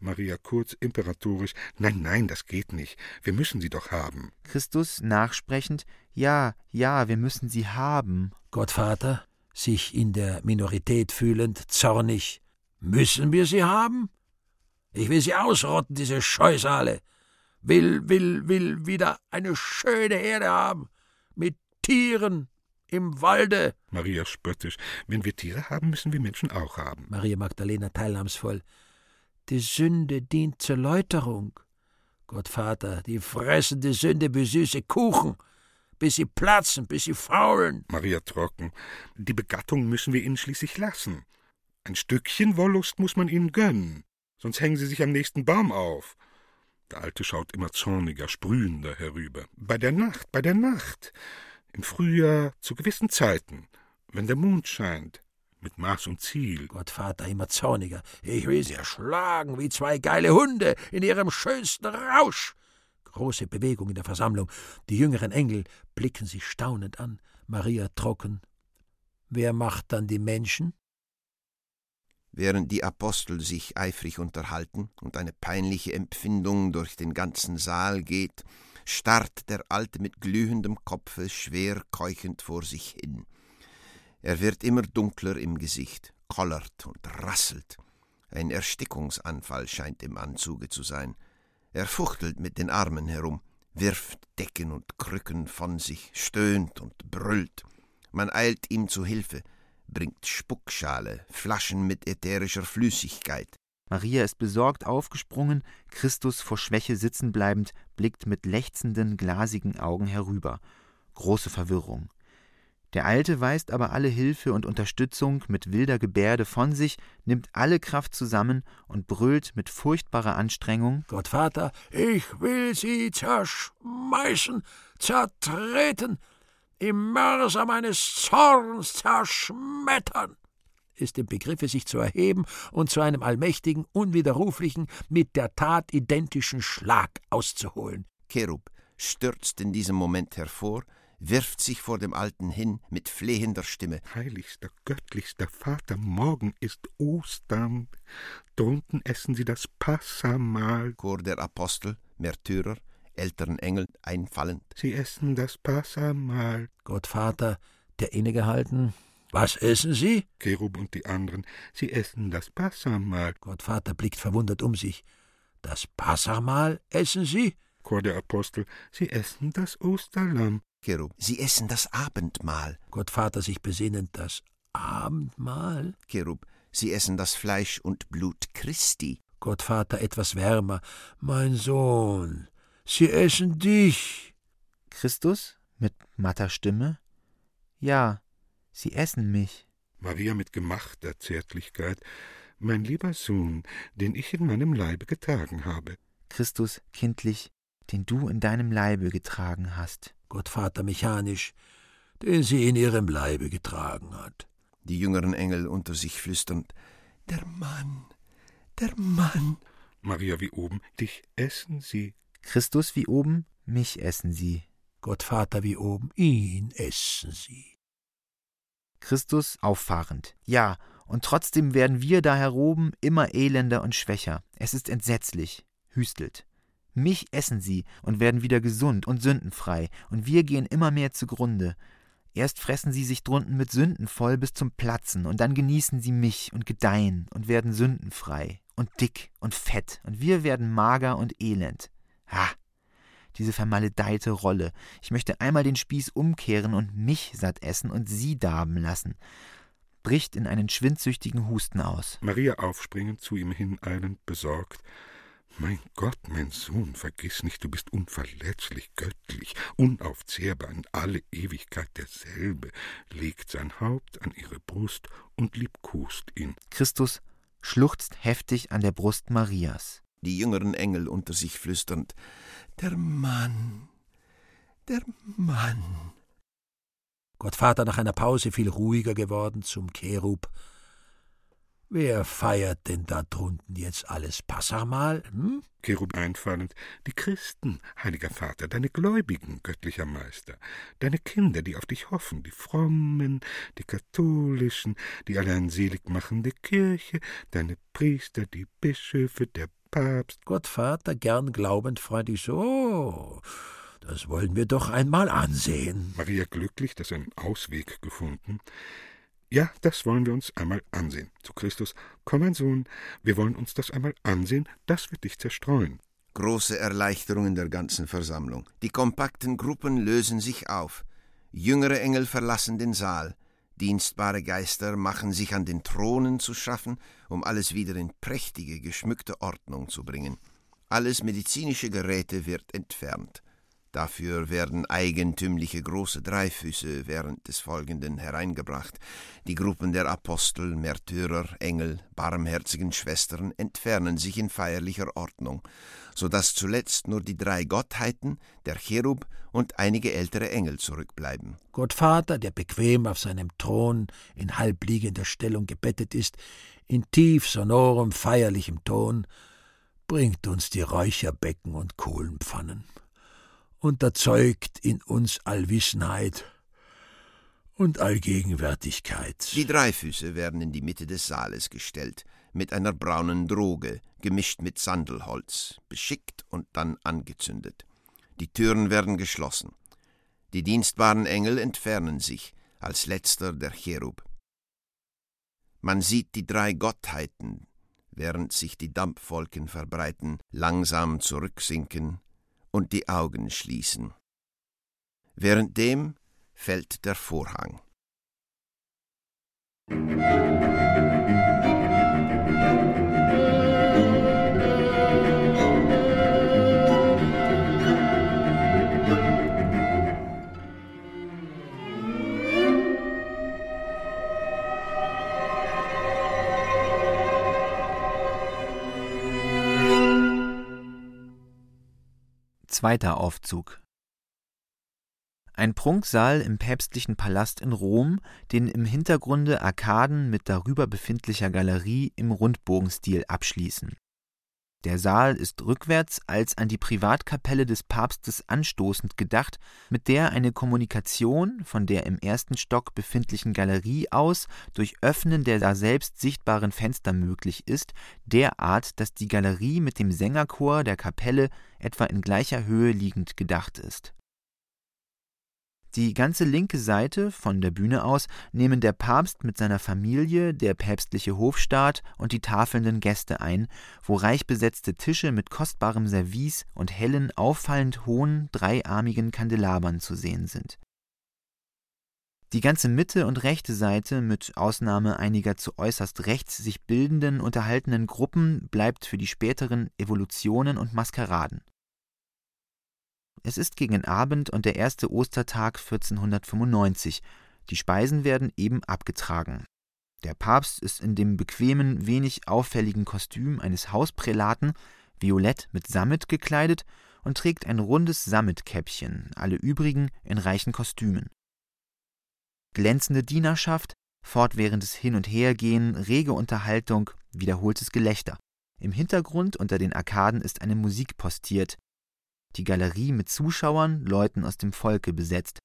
Maria Kurz imperatorisch. Nein, nein, das geht nicht. Wir müssen sie doch haben. Christus nachsprechend. Ja, ja, wir müssen sie haben. Gottvater, sich in der Minorität fühlend, zornig. Müssen wir sie haben? Ich will sie ausrotten, diese Scheusale. Will, will, will wieder eine schöne Erde haben. Mit Tieren im Walde. Maria spöttisch. Wenn wir Tiere haben, müssen wir Menschen auch haben. Maria Magdalena teilnahmsvoll. Die Sünde dient zur Läuterung. Gottvater, die fressende Sünde wie süße Kuchen, bis sie platzen, bis sie faulen. Maria trocken. Die Begattung müssen wir ihnen schließlich lassen. Ein Stückchen Wollust muss man ihnen gönnen, sonst hängen sie sich am nächsten Baum auf. Der Alte schaut immer zorniger, sprühender herüber. Bei der Nacht, bei der Nacht. Im Frühjahr zu gewissen Zeiten, wenn der Mond scheint, mit Maß und Ziel. Gottvater immer zorniger. Ich will sie erschlagen wie zwei geile Hunde in ihrem schönsten Rausch. Große Bewegung in der Versammlung. Die jüngeren Engel blicken sich staunend an. Maria trocken. Wer macht dann die Menschen? Während die Apostel sich eifrig unterhalten und eine peinliche Empfindung durch den ganzen Saal geht, starrt der Alte mit glühendem Kopfe schwer keuchend vor sich hin. Er wird immer dunkler im Gesicht, kollert und rasselt. Ein Erstickungsanfall scheint im Anzuge zu sein. Er fuchtelt mit den Armen herum, wirft Decken und Krücken von sich, stöhnt und brüllt. Man eilt ihm zu Hilfe, bringt Spuckschale, Flaschen mit ätherischer Flüssigkeit. Maria ist besorgt aufgesprungen, Christus vor Schwäche sitzen bleibend, blickt mit lechzenden, glasigen Augen herüber. Große Verwirrung. Der Alte weist aber alle Hilfe und Unterstützung mit wilder Gebärde von sich, nimmt alle Kraft zusammen und brüllt mit furchtbarer Anstrengung Gottvater, ich will sie zerschmeißen, zertreten, im Mörser meines Zorns zerschmettern, ist im Begriffe, sich zu erheben und zu einem allmächtigen, unwiderruflichen, mit der Tat identischen Schlag auszuholen. Cherub stürzt in diesem Moment hervor, wirft sich vor dem Alten hin mit flehender Stimme. Heiligster, göttlichster Vater, morgen ist Ostern. Drunten essen Sie das Passamahl. Chor der Apostel, Märtyrer, älteren Engeln einfallend. Sie essen das Passamahl. Gottvater, der innegehalten. Was essen Sie? Cherub und die anderen. Sie essen das Passamahl. Gottvater blickt verwundert um sich. Das Passamahl essen Sie? Chor der Apostel. Sie essen das Osterlamm. Cherub. Sie essen das Abendmahl. Gottvater sich besinnend. Das Abendmahl? Cherub. Sie essen das Fleisch und Blut Christi. Gottvater etwas wärmer. Mein Sohn, Sie essen dich. Christus mit matter Stimme. Ja, sie essen mich. Maria mit gemachter Zärtlichkeit. Mein lieber Sohn, den ich in meinem Leibe getragen habe. Christus kindlich, den du in deinem Leibe getragen hast. Gottvater mechanisch, den sie in ihrem Leibe getragen hat. Die jüngeren Engel unter sich flüsternd. Der Mann, der Mann. Maria wie oben, dich essen sie. Christus wie oben, mich essen sie. Gottvater wie oben, ihn essen sie. Christus auffahrend. Ja, und trotzdem werden wir da heroben immer elender und schwächer. Es ist entsetzlich. Hüstelt. Mich essen sie und werden wieder gesund und sündenfrei, und wir gehen immer mehr zugrunde. Erst fressen sie sich drunten mit Sünden voll bis zum Platzen, und dann genießen sie mich und gedeihen und werden sündenfrei und dick und fett, und wir werden mager und elend. Ha! Diese vermaledeite Rolle. Ich möchte einmal den Spieß umkehren und mich satt essen und sie darben lassen. Bricht in einen schwindsüchtigen Husten aus. Maria aufspringend, zu ihm hineilend, besorgt. Mein Gott, mein Sohn, vergiss nicht, du bist unverletzlich, göttlich, unaufzehrbar, in alle Ewigkeit derselbe, legt sein Haupt an ihre Brust und liebkost ihn. Christus schluchzt heftig an der Brust Marias. Die jüngeren Engel unter sich flüsternd, der Mann, der Mann. Gottvater nach einer Pause viel ruhiger geworden zum Cherub, Wer feiert denn da drunten jetzt alles Passamal? Hm? Cherub einfallend. Die Christen, heiliger Vater, deine Gläubigen, göttlicher Meister, deine Kinder, die auf dich hoffen, die Frommen, die Katholischen, die allein selig machende Kirche, deine Priester, die Bischöfe, der Papst. Gottvater, gern glaubend, freundlich so. Das wollen wir doch einmal ansehen. Maria glücklich, dass er einen Ausweg gefunden. Ja, das wollen wir uns einmal ansehen. Zu Christus, komm mein Sohn, wir wollen uns das einmal ansehen, das wird dich zerstreuen. Große Erleichterung in der ganzen Versammlung. Die kompakten Gruppen lösen sich auf. Jüngere Engel verlassen den Saal. Dienstbare Geister machen sich an den Thronen zu schaffen, um alles wieder in prächtige, geschmückte Ordnung zu bringen. Alles medizinische Geräte wird entfernt. Dafür werden eigentümliche große Dreifüße während des Folgenden hereingebracht. Die Gruppen der Apostel, Märtyrer, Engel, barmherzigen Schwestern entfernen sich in feierlicher Ordnung, so dass zuletzt nur die drei Gottheiten, der Cherub und einige ältere Engel zurückbleiben. Gottvater, der bequem auf seinem Thron in halbliegender Stellung gebettet ist, in tief sonorem, feierlichem Ton, bringt uns die Räucherbecken und Kohlenpfannen und erzeugt in uns Allwissenheit und Allgegenwärtigkeit. Die Dreifüße werden in die Mitte des Saales gestellt, mit einer braunen Droge, gemischt mit Sandelholz, beschickt und dann angezündet. Die Türen werden geschlossen. Die dienstbaren Engel entfernen sich, als letzter der Cherub. Man sieht die drei Gottheiten, während sich die Dampfwolken verbreiten, langsam zurücksinken und die Augen schließen. Währenddem fällt der Vorhang. Zweiter Aufzug ein Prunksaal im päpstlichen Palast in Rom, den im Hintergrunde Arkaden mit darüber befindlicher Galerie im Rundbogenstil abschließen. Der Saal ist rückwärts als an die Privatkapelle des Papstes anstoßend gedacht, mit der eine Kommunikation von der im ersten Stock befindlichen Galerie aus durch Öffnen der daselbst sichtbaren Fenster möglich ist, derart, dass die Galerie mit dem Sängerchor der Kapelle etwa in gleicher Höhe liegend gedacht ist die ganze linke Seite von der Bühne aus nehmen der Papst mit seiner Familie, der päpstliche Hofstaat und die tafelnden Gäste ein, wo reich besetzte Tische mit kostbarem Service und hellen, auffallend hohen, dreiarmigen Kandelabern zu sehen sind. Die ganze Mitte und rechte Seite, mit Ausnahme einiger zu äußerst rechts sich bildenden unterhaltenen Gruppen, bleibt für die späteren Evolutionen und Maskeraden es ist gegen Abend und der erste Ostertag 1495. Die Speisen werden eben abgetragen. Der Papst ist in dem bequemen, wenig auffälligen Kostüm eines Hausprälaten, violett mit Sammet gekleidet und trägt ein rundes Sammetkäppchen, alle übrigen in reichen Kostümen. Glänzende Dienerschaft, fortwährendes Hin- und Hergehen, rege Unterhaltung, wiederholtes Gelächter. Im Hintergrund unter den Arkaden ist eine Musik postiert, die Galerie mit Zuschauern, Leuten aus dem Volke besetzt.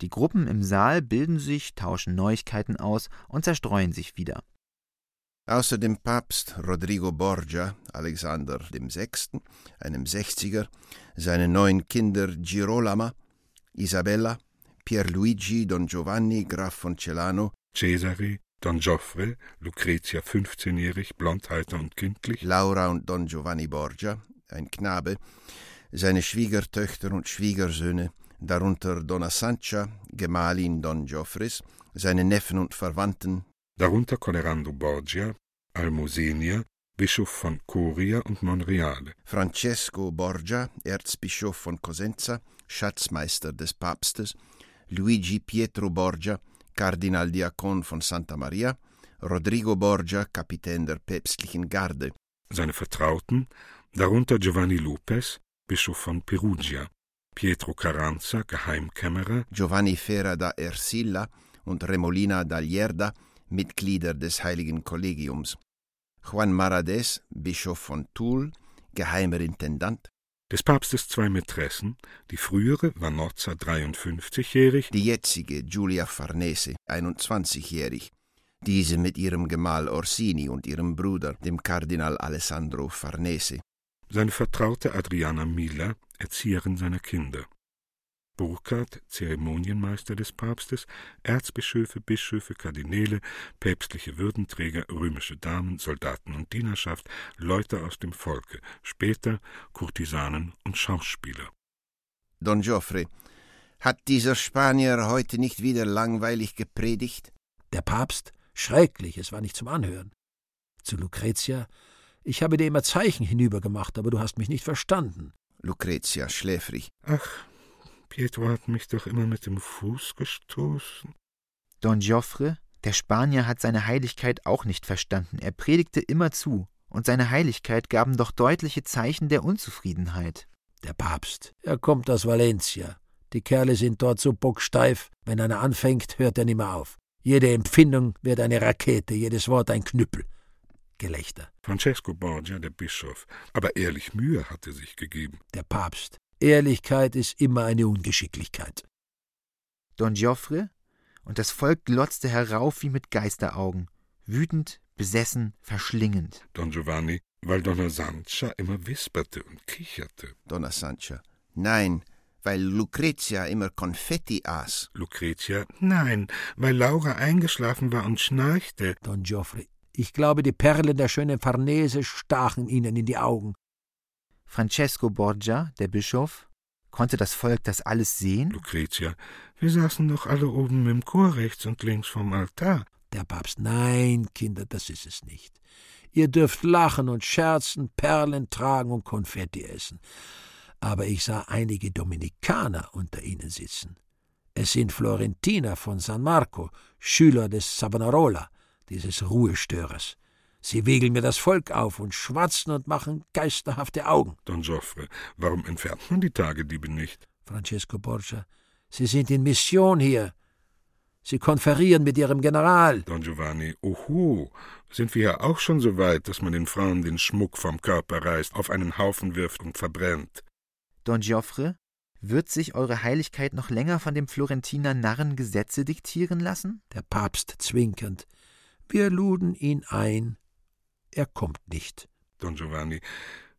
Die Gruppen im Saal bilden sich, tauschen Neuigkeiten aus und zerstreuen sich wieder. Außer dem Papst Rodrigo Borgia, Alexander VI., einem Sechziger, seine neun Kinder Girolama, Isabella, Pierluigi Don Giovanni Graf von Celano, Cesare, Don Joffre, Lucretia 15-jährig, blondhalter und kindlich, Laura und Don Giovanni Borgia, ein Knabe, seine Schwiegertöchter und Schwiegersöhne, darunter Donna Sancha, Gemahlin Don Joffres, seine Neffen und Verwandten, darunter Collerando Borgia, Almosenia, Bischof von Coria und Monreale, Francesco Borgia, Erzbischof von Cosenza, Schatzmeister des Papstes, Luigi Pietro Borgia, Kardinaldiakon von Santa Maria, Rodrigo Borgia, Kapitän der päpstlichen Garde. Seine Vertrauten, darunter Giovanni Lopez, Bischof von Perugia, Pietro Carranza, Geheimkämmerer, Giovanni Fera da Ercilla und Remolina da Lierda, Mitglieder des Heiligen Kollegiums. Juan Marades, Bischof von Toul, geheimer Intendant, des Papstes zwei Mätressen, die frühere war Nozza 53-jährig, die jetzige Giulia Farnese 21-jährig, diese mit ihrem Gemahl Orsini und ihrem Bruder, dem Kardinal Alessandro Farnese, seine Vertraute Adriana Miller, Erzieherin seiner Kinder, Burkhard, Zeremonienmeister des Papstes, Erzbischöfe, Bischöfe, Kardinäle, päpstliche Würdenträger, römische Damen, Soldaten und Dienerschaft, Leute aus dem Volke, später Kurtisanen und Schauspieler. Don Joffre, hat dieser Spanier heute nicht wieder langweilig gepredigt? Der Papst? Schrecklich, es war nicht zum Anhören. Zu Lucretia? Ich habe dir immer Zeichen hinübergemacht, aber du hast mich nicht verstanden. Lucretia schläfrig. Ach, Pietro hat mich doch immer mit dem Fuß gestoßen. Don Joffre, der Spanier hat seine Heiligkeit auch nicht verstanden. Er predigte immer zu, und seine Heiligkeit gaben doch deutliche Zeichen der Unzufriedenheit. Der Papst, er kommt aus Valencia. Die Kerle sind dort so bocksteif, wenn einer anfängt, hört er nimmer auf. Jede Empfindung wird eine Rakete, jedes Wort ein Knüppel. Gelächter. Francesco Borgia, der Bischof, aber ehrlich Mühe hatte sich gegeben. Der Papst, Ehrlichkeit ist immer eine Ungeschicklichkeit. Don Joffre, und das Volk glotzte herauf wie mit Geisteraugen, wütend, besessen, verschlingend. Don Giovanni, weil Donna Sancha immer wisperte und kicherte. Donna Sancha. Nein, weil Lucretia immer Konfetti aß. Lucretia. Nein, weil Laura eingeschlafen war und schnarchte. Don Joffre. Ich glaube, die Perlen der schönen Farnese stachen ihnen in die Augen. Francesco Borgia, der Bischof, konnte das Volk das alles sehen? Lucretia, wir saßen doch alle oben im Chor rechts und links vom Altar. Der Papst, nein, Kinder, das ist es nicht. Ihr dürft lachen und scherzen, Perlen tragen und Konfetti essen. Aber ich sah einige Dominikaner unter ihnen sitzen. Es sind Florentiner von San Marco, Schüler des Savonarola, dieses Ruhestörers. Sie wiegeln mir das Volk auf und schwatzen und machen geisterhafte Augen. Don Joffre, warum entfernt man die Tagediebe nicht? Francesco Borgia, Sie sind in Mission hier. Sie konferieren mit Ihrem General. Don Giovanni, oho, sind wir ja auch schon so weit, dass man den Frauen den Schmuck vom Körper reißt, auf einen Haufen wirft und verbrennt. Don Joffre, wird sich Eure Heiligkeit noch länger von dem Florentiner Narren Gesetze diktieren lassen? Der Papst zwinkernd. Wir luden ihn ein, er kommt nicht. Don Giovanni,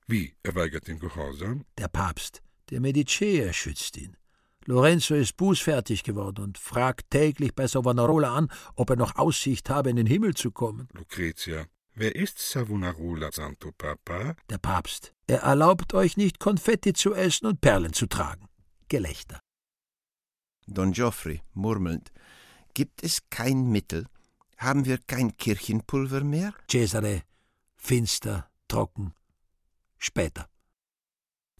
wie, er weigert den Gehorsam? Der Papst, der Mediceer schützt ihn. Lorenzo ist bußfertig geworden und fragt täglich bei Savonarola an, ob er noch Aussicht habe, in den Himmel zu kommen. Lucretia, wer ist Savonarola, Santo Papa? Der Papst. Er erlaubt euch nicht, Konfetti zu essen und Perlen zu tragen. Gelächter. Don Geoffrey, murmelnd, gibt es kein Mittel? Haben wir kein Kirchenpulver mehr? Cesare, finster, trocken. Später.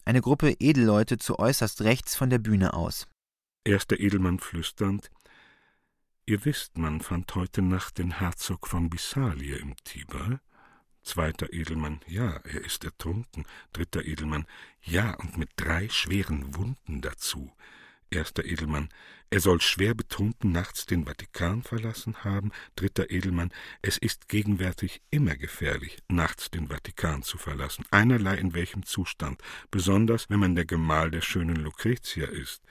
Eine Gruppe Edelleute zu äußerst rechts von der Bühne aus. Erster Edelmann flüsternd. Ihr wisst, man fand heute Nacht den Herzog von Bissalie im Tiber. Zweiter Edelmann, ja, er ist ertrunken. Dritter Edelmann, ja, und mit drei schweren Wunden dazu. Erster Edelmann, er soll schwer betrunken nachts den Vatikan verlassen haben. Dritter Edelmann, es ist gegenwärtig immer gefährlich, nachts den Vatikan zu verlassen, einerlei in welchem Zustand, besonders wenn man der Gemahl der schönen Lucretia ist.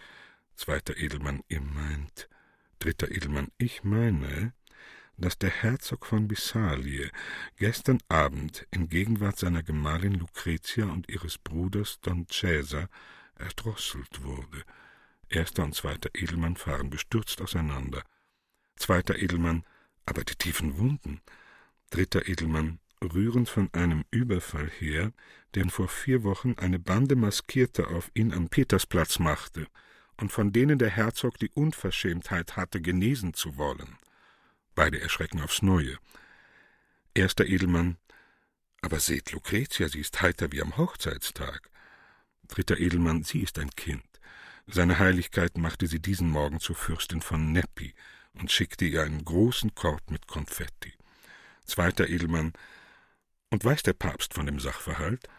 Zweiter Edelmann, ihr meint. Dritter Edelmann, ich meine, dass der Herzog von Bissalie gestern Abend in Gegenwart seiner Gemahlin Lucretia und ihres Bruders Don Cäsar erdrosselt wurde. Erster und zweiter Edelmann fahren bestürzt auseinander. Zweiter Edelmann, aber die tiefen Wunden. Dritter Edelmann, rührend von einem Überfall her, den vor vier Wochen eine Bande Maskierter auf ihn am Petersplatz machte und von denen der Herzog die Unverschämtheit hatte, genesen zu wollen. Beide erschrecken aufs Neue. Erster Edelmann, aber seht Lucretia, sie ist heiter wie am Hochzeitstag. Dritter Edelmann, sie ist ein Kind. Seine Heiligkeit machte sie diesen Morgen zur Fürstin von Neppi und schickte ihr einen großen Korb mit Konfetti. Zweiter Edelmann, und weiß der Papst von dem Sachverhalt?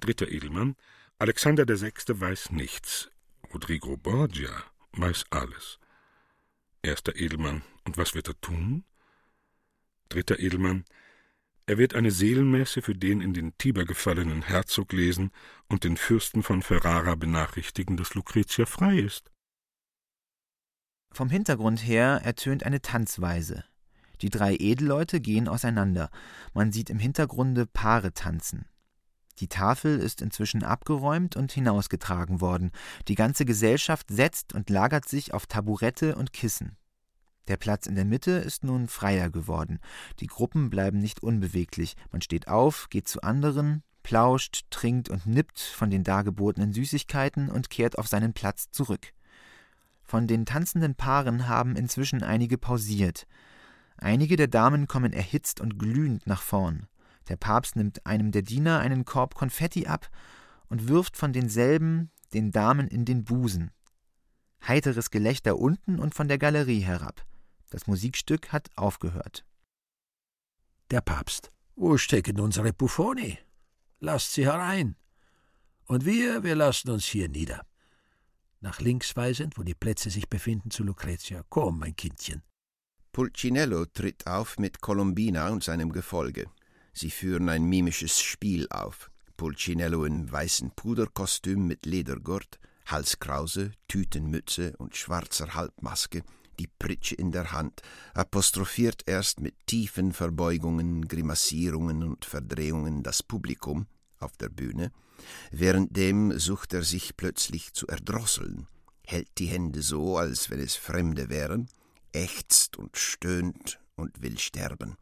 Dritter Edelmann, Alexander VI. weiß nichts. Rodrigo Borgia weiß alles. Erster Edelmann, und was wird er tun? Dritter Edelmann, er wird eine Seelenmesse für den in den Tiber gefallenen Herzog lesen und den Fürsten von Ferrara benachrichtigen, dass Lucretia frei ist. Vom Hintergrund her ertönt eine Tanzweise. Die drei Edelleute gehen auseinander. Man sieht im Hintergrunde Paare tanzen. Die Tafel ist inzwischen abgeräumt und hinausgetragen worden. Die ganze Gesellschaft setzt und lagert sich auf Taburette und Kissen. Der Platz in der Mitte ist nun freier geworden. Die Gruppen bleiben nicht unbeweglich. Man steht auf, geht zu anderen, plauscht, trinkt und nippt von den dargebotenen Süßigkeiten und kehrt auf seinen Platz zurück. Von den tanzenden Paaren haben inzwischen einige pausiert. Einige der Damen kommen erhitzt und glühend nach vorn. Der Papst nimmt einem der Diener einen Korb Konfetti ab und wirft von denselben den Damen in den Busen. Heiteres Gelächter unten und von der Galerie herab. Das Musikstück hat aufgehört. Der Papst. Wo stecken unsere Buffoni? Lasst sie herein. Und wir, wir lassen uns hier nieder. Nach links weisend, wo die Plätze sich befinden, zu Lucretia. Komm, mein Kindchen. Pulcinello tritt auf mit Colombina und seinem Gefolge. Sie führen ein mimisches Spiel auf. Pulcinello in weißem Puderkostüm mit Ledergurt, Halskrause, Tütenmütze und schwarzer Halbmaske, die Pritsche in der Hand, apostrophiert erst mit tiefen Verbeugungen, Grimassierungen und Verdrehungen das Publikum auf der Bühne, währenddem sucht er sich plötzlich zu erdrosseln, hält die Hände so, als wenn es Fremde wären, ächzt und stöhnt und will sterben.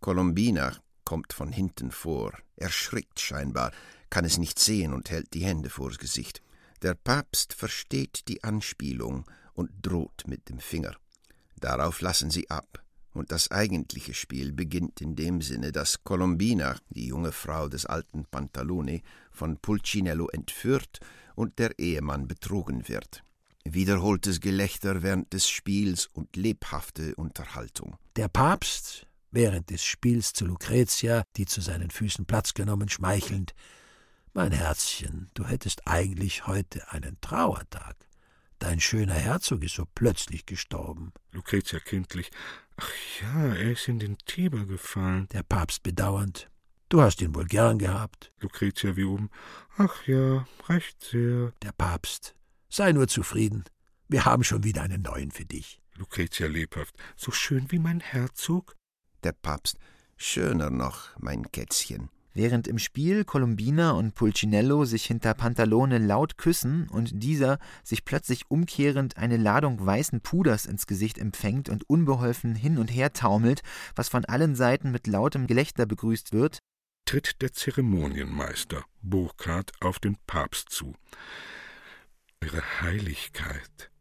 Colombina kommt von hinten vor, erschrickt scheinbar, kann es nicht sehen und hält die Hände vors Gesicht. Der Papst versteht die Anspielung und droht mit dem Finger. Darauf lassen sie ab, und das eigentliche Spiel beginnt in dem Sinne, dass Colombina, die junge Frau des alten Pantalone, von Pulcinello entführt und der Ehemann betrogen wird. Wiederholtes Gelächter während des Spiels und lebhafte Unterhaltung. Der Papst, während des Spiels zu Lucretia, die zu seinen Füßen Platz genommen, schmeichelnd Mein Herzchen, du hättest eigentlich heute einen Trauertag. Dein schöner Herzog ist so plötzlich gestorben. Lucretia kindlich. Ach ja, er ist in den Tiber gefallen. Der Papst bedauernd. Du hast ihn wohl gern gehabt. Lucretia wie oben. Ach ja, recht sehr. Der Papst. Sei nur zufrieden. Wir haben schon wieder einen neuen für dich. Lucretia lebhaft. So schön wie mein Herzog? Der Papst. Schöner noch, mein Kätzchen. Während im Spiel Colombina und Pulcinello sich hinter Pantalone laut küssen und dieser sich plötzlich umkehrend eine Ladung weißen Puders ins Gesicht empfängt und unbeholfen hin und her taumelt, was von allen Seiten mit lautem Gelächter begrüßt wird, tritt der Zeremonienmeister Burkhard auf den Papst zu. Ihre Heiligkeit.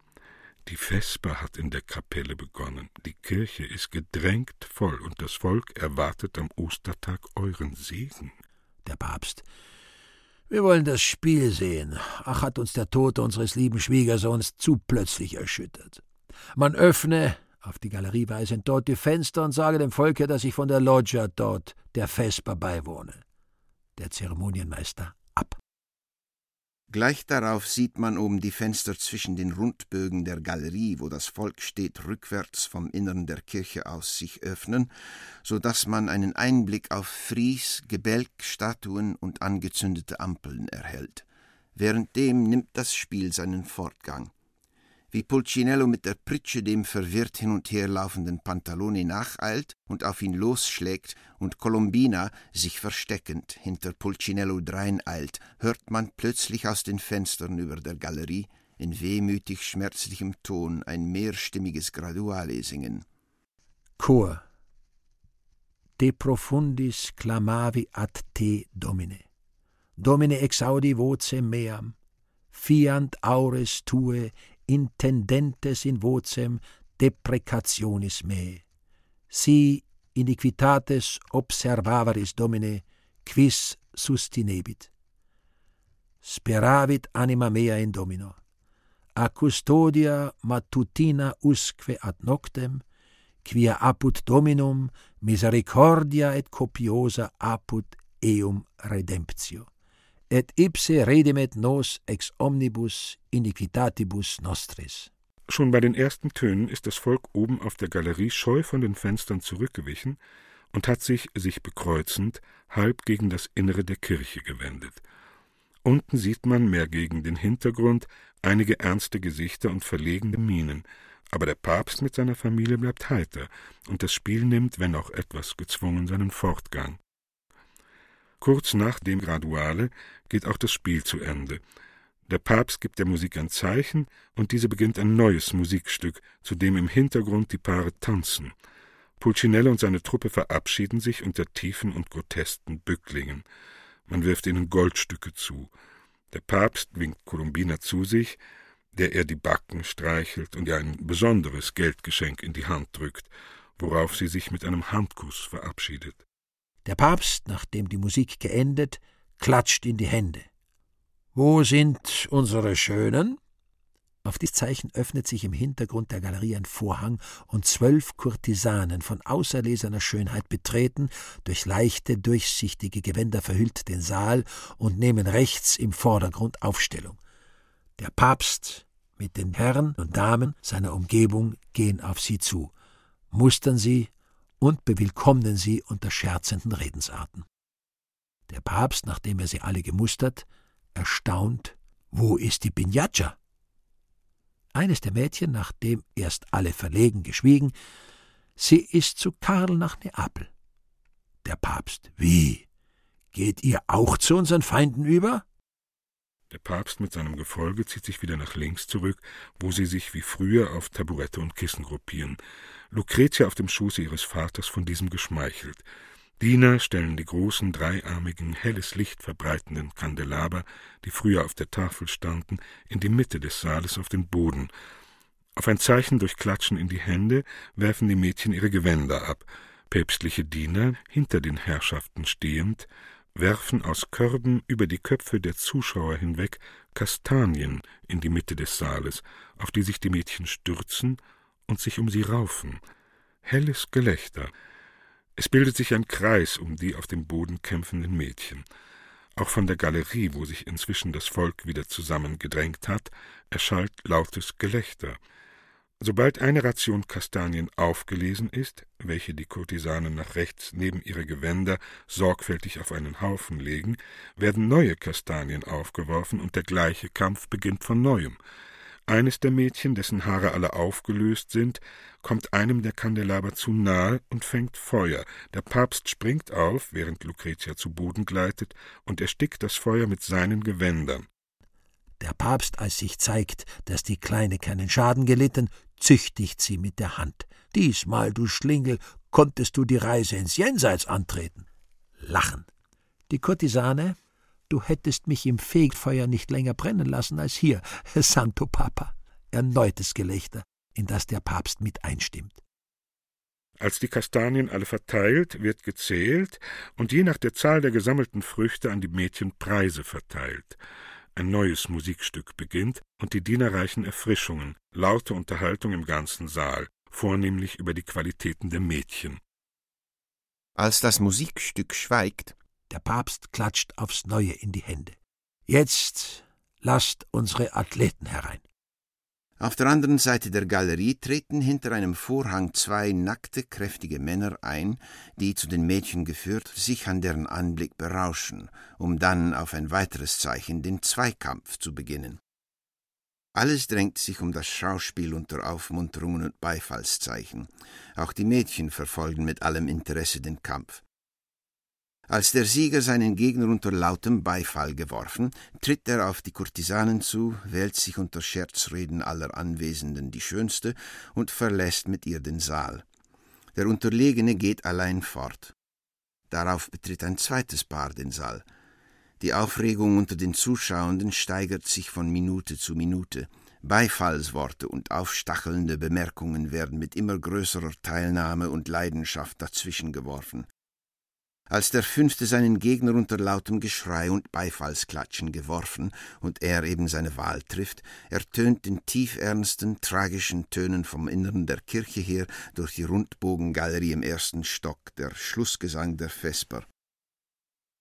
Die Vesper hat in der Kapelle begonnen. Die Kirche ist gedrängt voll und das Volk erwartet am Ostertag euren Segen. Der Papst. Wir wollen das Spiel sehen. Ach, hat uns der Tod unseres lieben Schwiegersohns zu plötzlich erschüttert. Man öffne, auf die Galerie weisend, dort die Fenster und sage dem Volke, dass ich von der Loggia dort, der Vesper, beiwohne. Der Zeremonienmeister. Gleich darauf sieht man oben die Fenster zwischen den Rundbögen der Galerie, wo das Volk steht, rückwärts vom Innern der Kirche aus sich öffnen, so dass man einen Einblick auf Fries, Gebälk, Statuen und angezündete Ampeln erhält. Währenddem nimmt das Spiel seinen Fortgang wie Pulcinello mit der Pritsche dem verwirrt hin und her laufenden Pantaloni nacheilt und auf ihn losschlägt und Colombina, sich versteckend, hinter Pulcinello dreineilt, hört man plötzlich aus den Fenstern über der Galerie in wehmütig schmerzlichem Ton ein mehrstimmiges Graduale singen. Chor de profundis clamavi ad te domine. Domine exaudi vocem meam, fiant aures tue intendentes in vocem deprecationis me. Si iniquitates observavaris Domine, quis sustinebit. Speravit anima mea in Domino. A custodia matutina usque ad noctem, quia apud Dominum misericordia et copiosa apud eum redemptio. Et ipse redimet nos ex omnibus iniquitatibus nostris. Schon bei den ersten Tönen ist das Volk oben auf der Galerie scheu von den Fenstern zurückgewichen und hat sich, sich bekreuzend, halb gegen das Innere der Kirche gewendet. Unten sieht man mehr gegen den Hintergrund einige ernste Gesichter und verlegene Mienen, aber der Papst mit seiner Familie bleibt heiter, und das Spiel nimmt, wenn auch etwas gezwungen, seinen Fortgang. Kurz nach dem Graduale geht auch das Spiel zu Ende. Der Papst gibt der Musik ein Zeichen, und diese beginnt ein neues Musikstück, zu dem im Hintergrund die Paare tanzen. Pulcinella und seine Truppe verabschieden sich unter tiefen und grotesken Bücklingen. Man wirft ihnen Goldstücke zu. Der Papst winkt Columbina zu sich, der er die Backen streichelt und ihr ein besonderes Geldgeschenk in die Hand drückt, worauf sie sich mit einem Handkuss verabschiedet. Der Papst, nachdem die Musik geendet, klatscht in die Hände. Wo sind unsere Schönen? Auf dies Zeichen öffnet sich im Hintergrund der Galerie ein Vorhang und zwölf Kurtisanen von auserlesener Schönheit betreten, durch leichte, durchsichtige Gewänder verhüllt den Saal und nehmen rechts im Vordergrund Aufstellung. Der Papst mit den Herren und Damen seiner Umgebung gehen auf sie zu, mustern sie und bewillkommnen sie unter scherzenden Redensarten. Der Papst, nachdem er sie alle gemustert, erstaunt, wo ist die Binjatscha? Eines der Mädchen, nachdem erst alle verlegen geschwiegen, sie ist zu Karl nach Neapel. Der Papst, wie? Geht ihr auch zu unseren Feinden über? Der Papst mit seinem Gefolge zieht sich wieder nach links zurück, wo sie sich wie früher auf Taburette und Kissen gruppieren. Lucretia auf dem Schoße ihres Vaters von diesem geschmeichelt. Diener stellen die großen, dreiarmigen, helles Licht verbreitenden Kandelaber, die früher auf der Tafel standen, in die Mitte des Saales auf den Boden. Auf ein Zeichen durch Klatschen in die Hände werfen die Mädchen ihre Gewänder ab. Päpstliche Diener, hinter den Herrschaften stehend, werfen aus Körben über die Köpfe der Zuschauer hinweg Kastanien in die Mitte des Saales, auf die sich die Mädchen stürzen und sich um sie raufen. Helles Gelächter, es bildet sich ein Kreis um die auf dem Boden kämpfenden Mädchen. Auch von der Galerie, wo sich inzwischen das Volk wieder zusammengedrängt hat, erschallt lautes Gelächter. Sobald eine Ration Kastanien aufgelesen ist, welche die Kurtisanen nach rechts neben ihre Gewänder sorgfältig auf einen Haufen legen, werden neue Kastanien aufgeworfen und der gleiche Kampf beginnt von neuem. Eines der Mädchen, dessen Haare alle aufgelöst sind, kommt einem der Kandelaber zu nahe und fängt Feuer. Der Papst springt auf, während Lucretia zu Boden gleitet, und erstickt das Feuer mit seinen Gewändern. Der Papst, als sich zeigt, dass die Kleine keinen Schaden gelitten, züchtigt sie mit der Hand. Diesmal, du Schlingel, konntest du die Reise ins Jenseits antreten. Lachen. Die Kurtisane, Du hättest mich im Fegfeuer nicht länger brennen lassen als hier, Santo Papa. Erneutes Gelächter, in das der Papst mit einstimmt. Als die Kastanien alle verteilt, wird gezählt und je nach der Zahl der gesammelten Früchte an die Mädchen Preise verteilt. Ein neues Musikstück beginnt und die Diener reichen Erfrischungen, laute Unterhaltung im ganzen Saal, vornehmlich über die Qualitäten der Mädchen. Als das Musikstück schweigt, der Papst klatscht aufs Neue in die Hände. Jetzt lasst unsere Athleten herein. Auf der anderen Seite der Galerie treten hinter einem Vorhang zwei nackte, kräftige Männer ein, die zu den Mädchen geführt sich an deren Anblick berauschen, um dann auf ein weiteres Zeichen den Zweikampf zu beginnen. Alles drängt sich um das Schauspiel unter Aufmunterungen und Beifallszeichen. Auch die Mädchen verfolgen mit allem Interesse den Kampf. Als der Sieger seinen Gegner unter lautem Beifall geworfen, tritt er auf die Kurtisanen zu, wählt sich unter Scherzreden aller Anwesenden die schönste und verlässt mit ihr den Saal. Der Unterlegene geht allein fort. Darauf betritt ein zweites Paar den Saal. Die Aufregung unter den Zuschauenden steigert sich von Minute zu Minute. Beifallsworte und aufstachelnde Bemerkungen werden mit immer größerer Teilnahme und Leidenschaft dazwischengeworfen. Als der Fünfte seinen Gegner unter lautem Geschrei und Beifallsklatschen geworfen und er eben seine Wahl trifft, ertönt in tiefernsten, tragischen Tönen vom Innern der Kirche her durch die Rundbogengalerie im ersten Stock der Schlussgesang der Vesper.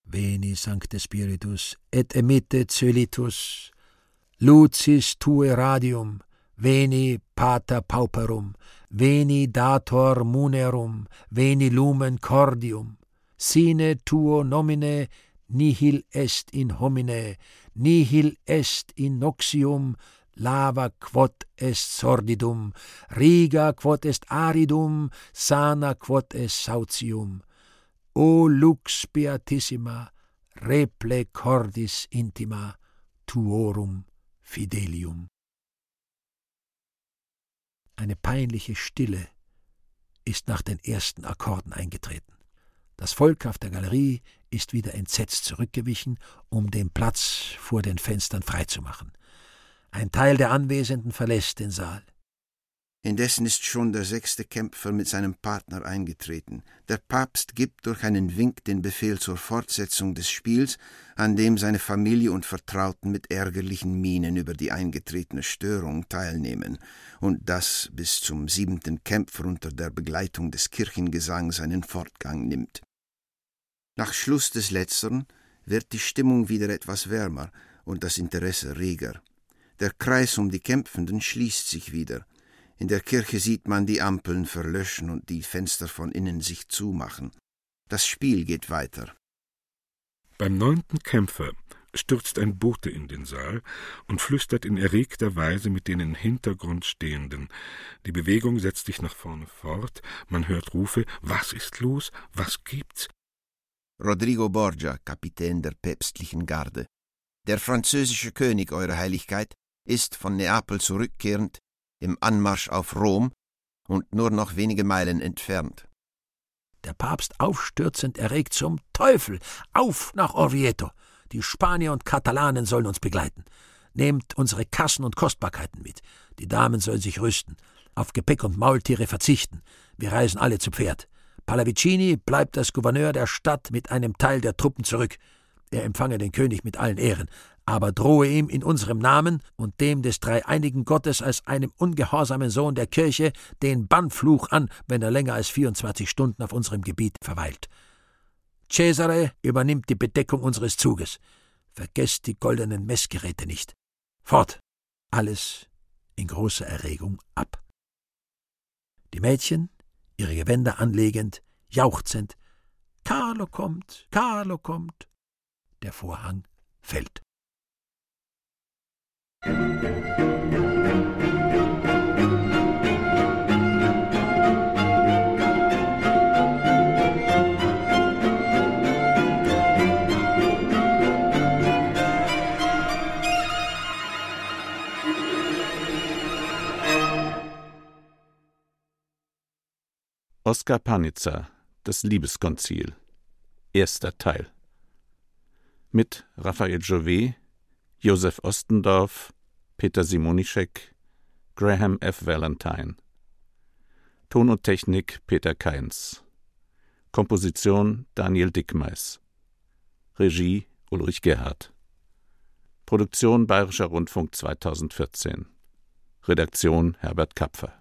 Veni, Sancte Spiritus, et emitte cölitus, lucis tue radium, veni pater pauperum, veni dator munerum, veni lumen cordium, sine tuo nomine nihil est in homine, nihil est in noxium, lava quod est sordidum, riga quod est aridum, sana quod est sautium. O lux beatissima, reple cordis intima, tuorum fidelium. Eine peinliche Stille ist nach den ersten Akkorden eingetreten. Das Volk auf der Galerie ist wieder entsetzt zurückgewichen, um den Platz vor den Fenstern freizumachen. Ein Teil der Anwesenden verlässt den Saal. Indessen ist schon der sechste Kämpfer mit seinem Partner eingetreten. Der Papst gibt durch einen Wink den Befehl zur Fortsetzung des Spiels, an dem seine Familie und Vertrauten mit ärgerlichen Mienen über die eingetretene Störung teilnehmen, und das bis zum siebenten Kämpfer unter der Begleitung des Kirchengesangs einen Fortgang nimmt. Nach Schluss des letzteren wird die Stimmung wieder etwas wärmer und das Interesse reger. Der Kreis um die Kämpfenden schließt sich wieder. In der Kirche sieht man die Ampeln verlöschen und die Fenster von innen sich zumachen. Das Spiel geht weiter. Beim neunten Kämpfer stürzt ein Bote in den Saal und flüstert in erregter Weise mit den im Hintergrund Stehenden. Die Bewegung setzt sich nach vorne fort, man hört Rufe Was ist los? Was gibt's? Rodrigo Borgia, Kapitän der päpstlichen Garde. Der französische König, Eure Heiligkeit, ist von Neapel zurückkehrend im Anmarsch auf Rom und nur noch wenige Meilen entfernt. Der Papst aufstürzend erregt zum Teufel, auf nach Orvieto. Die Spanier und Katalanen sollen uns begleiten. Nehmt unsere Kassen und Kostbarkeiten mit. Die Damen sollen sich rüsten, auf Gepäck und Maultiere verzichten. Wir reisen alle zu Pferd. Pallavicini bleibt als Gouverneur der Stadt mit einem Teil der Truppen zurück. Er empfange den König mit allen Ehren, aber drohe ihm in unserem Namen und dem des dreieinigen Gottes als einem ungehorsamen Sohn der Kirche den Bannfluch an, wenn er länger als 24 Stunden auf unserem Gebiet verweilt. Cesare übernimmt die Bedeckung unseres Zuges. Vergesst die goldenen Messgeräte nicht. Fort! Alles in großer Erregung ab. Die Mädchen ihre Gewänder anlegend, jauchzend Carlo kommt, Carlo kommt. Der Vorhang fällt. Oskar Panitzer Das Liebeskonzil Erster Teil. Mit Raphael Jouvet, Josef Ostendorf, Peter Simonischek, Graham F. Valentine. Ton und Technik Peter Keins Komposition Daniel Dickmeis. Regie Ulrich Gerhardt Produktion Bayerischer Rundfunk 2014 Redaktion Herbert Kapfer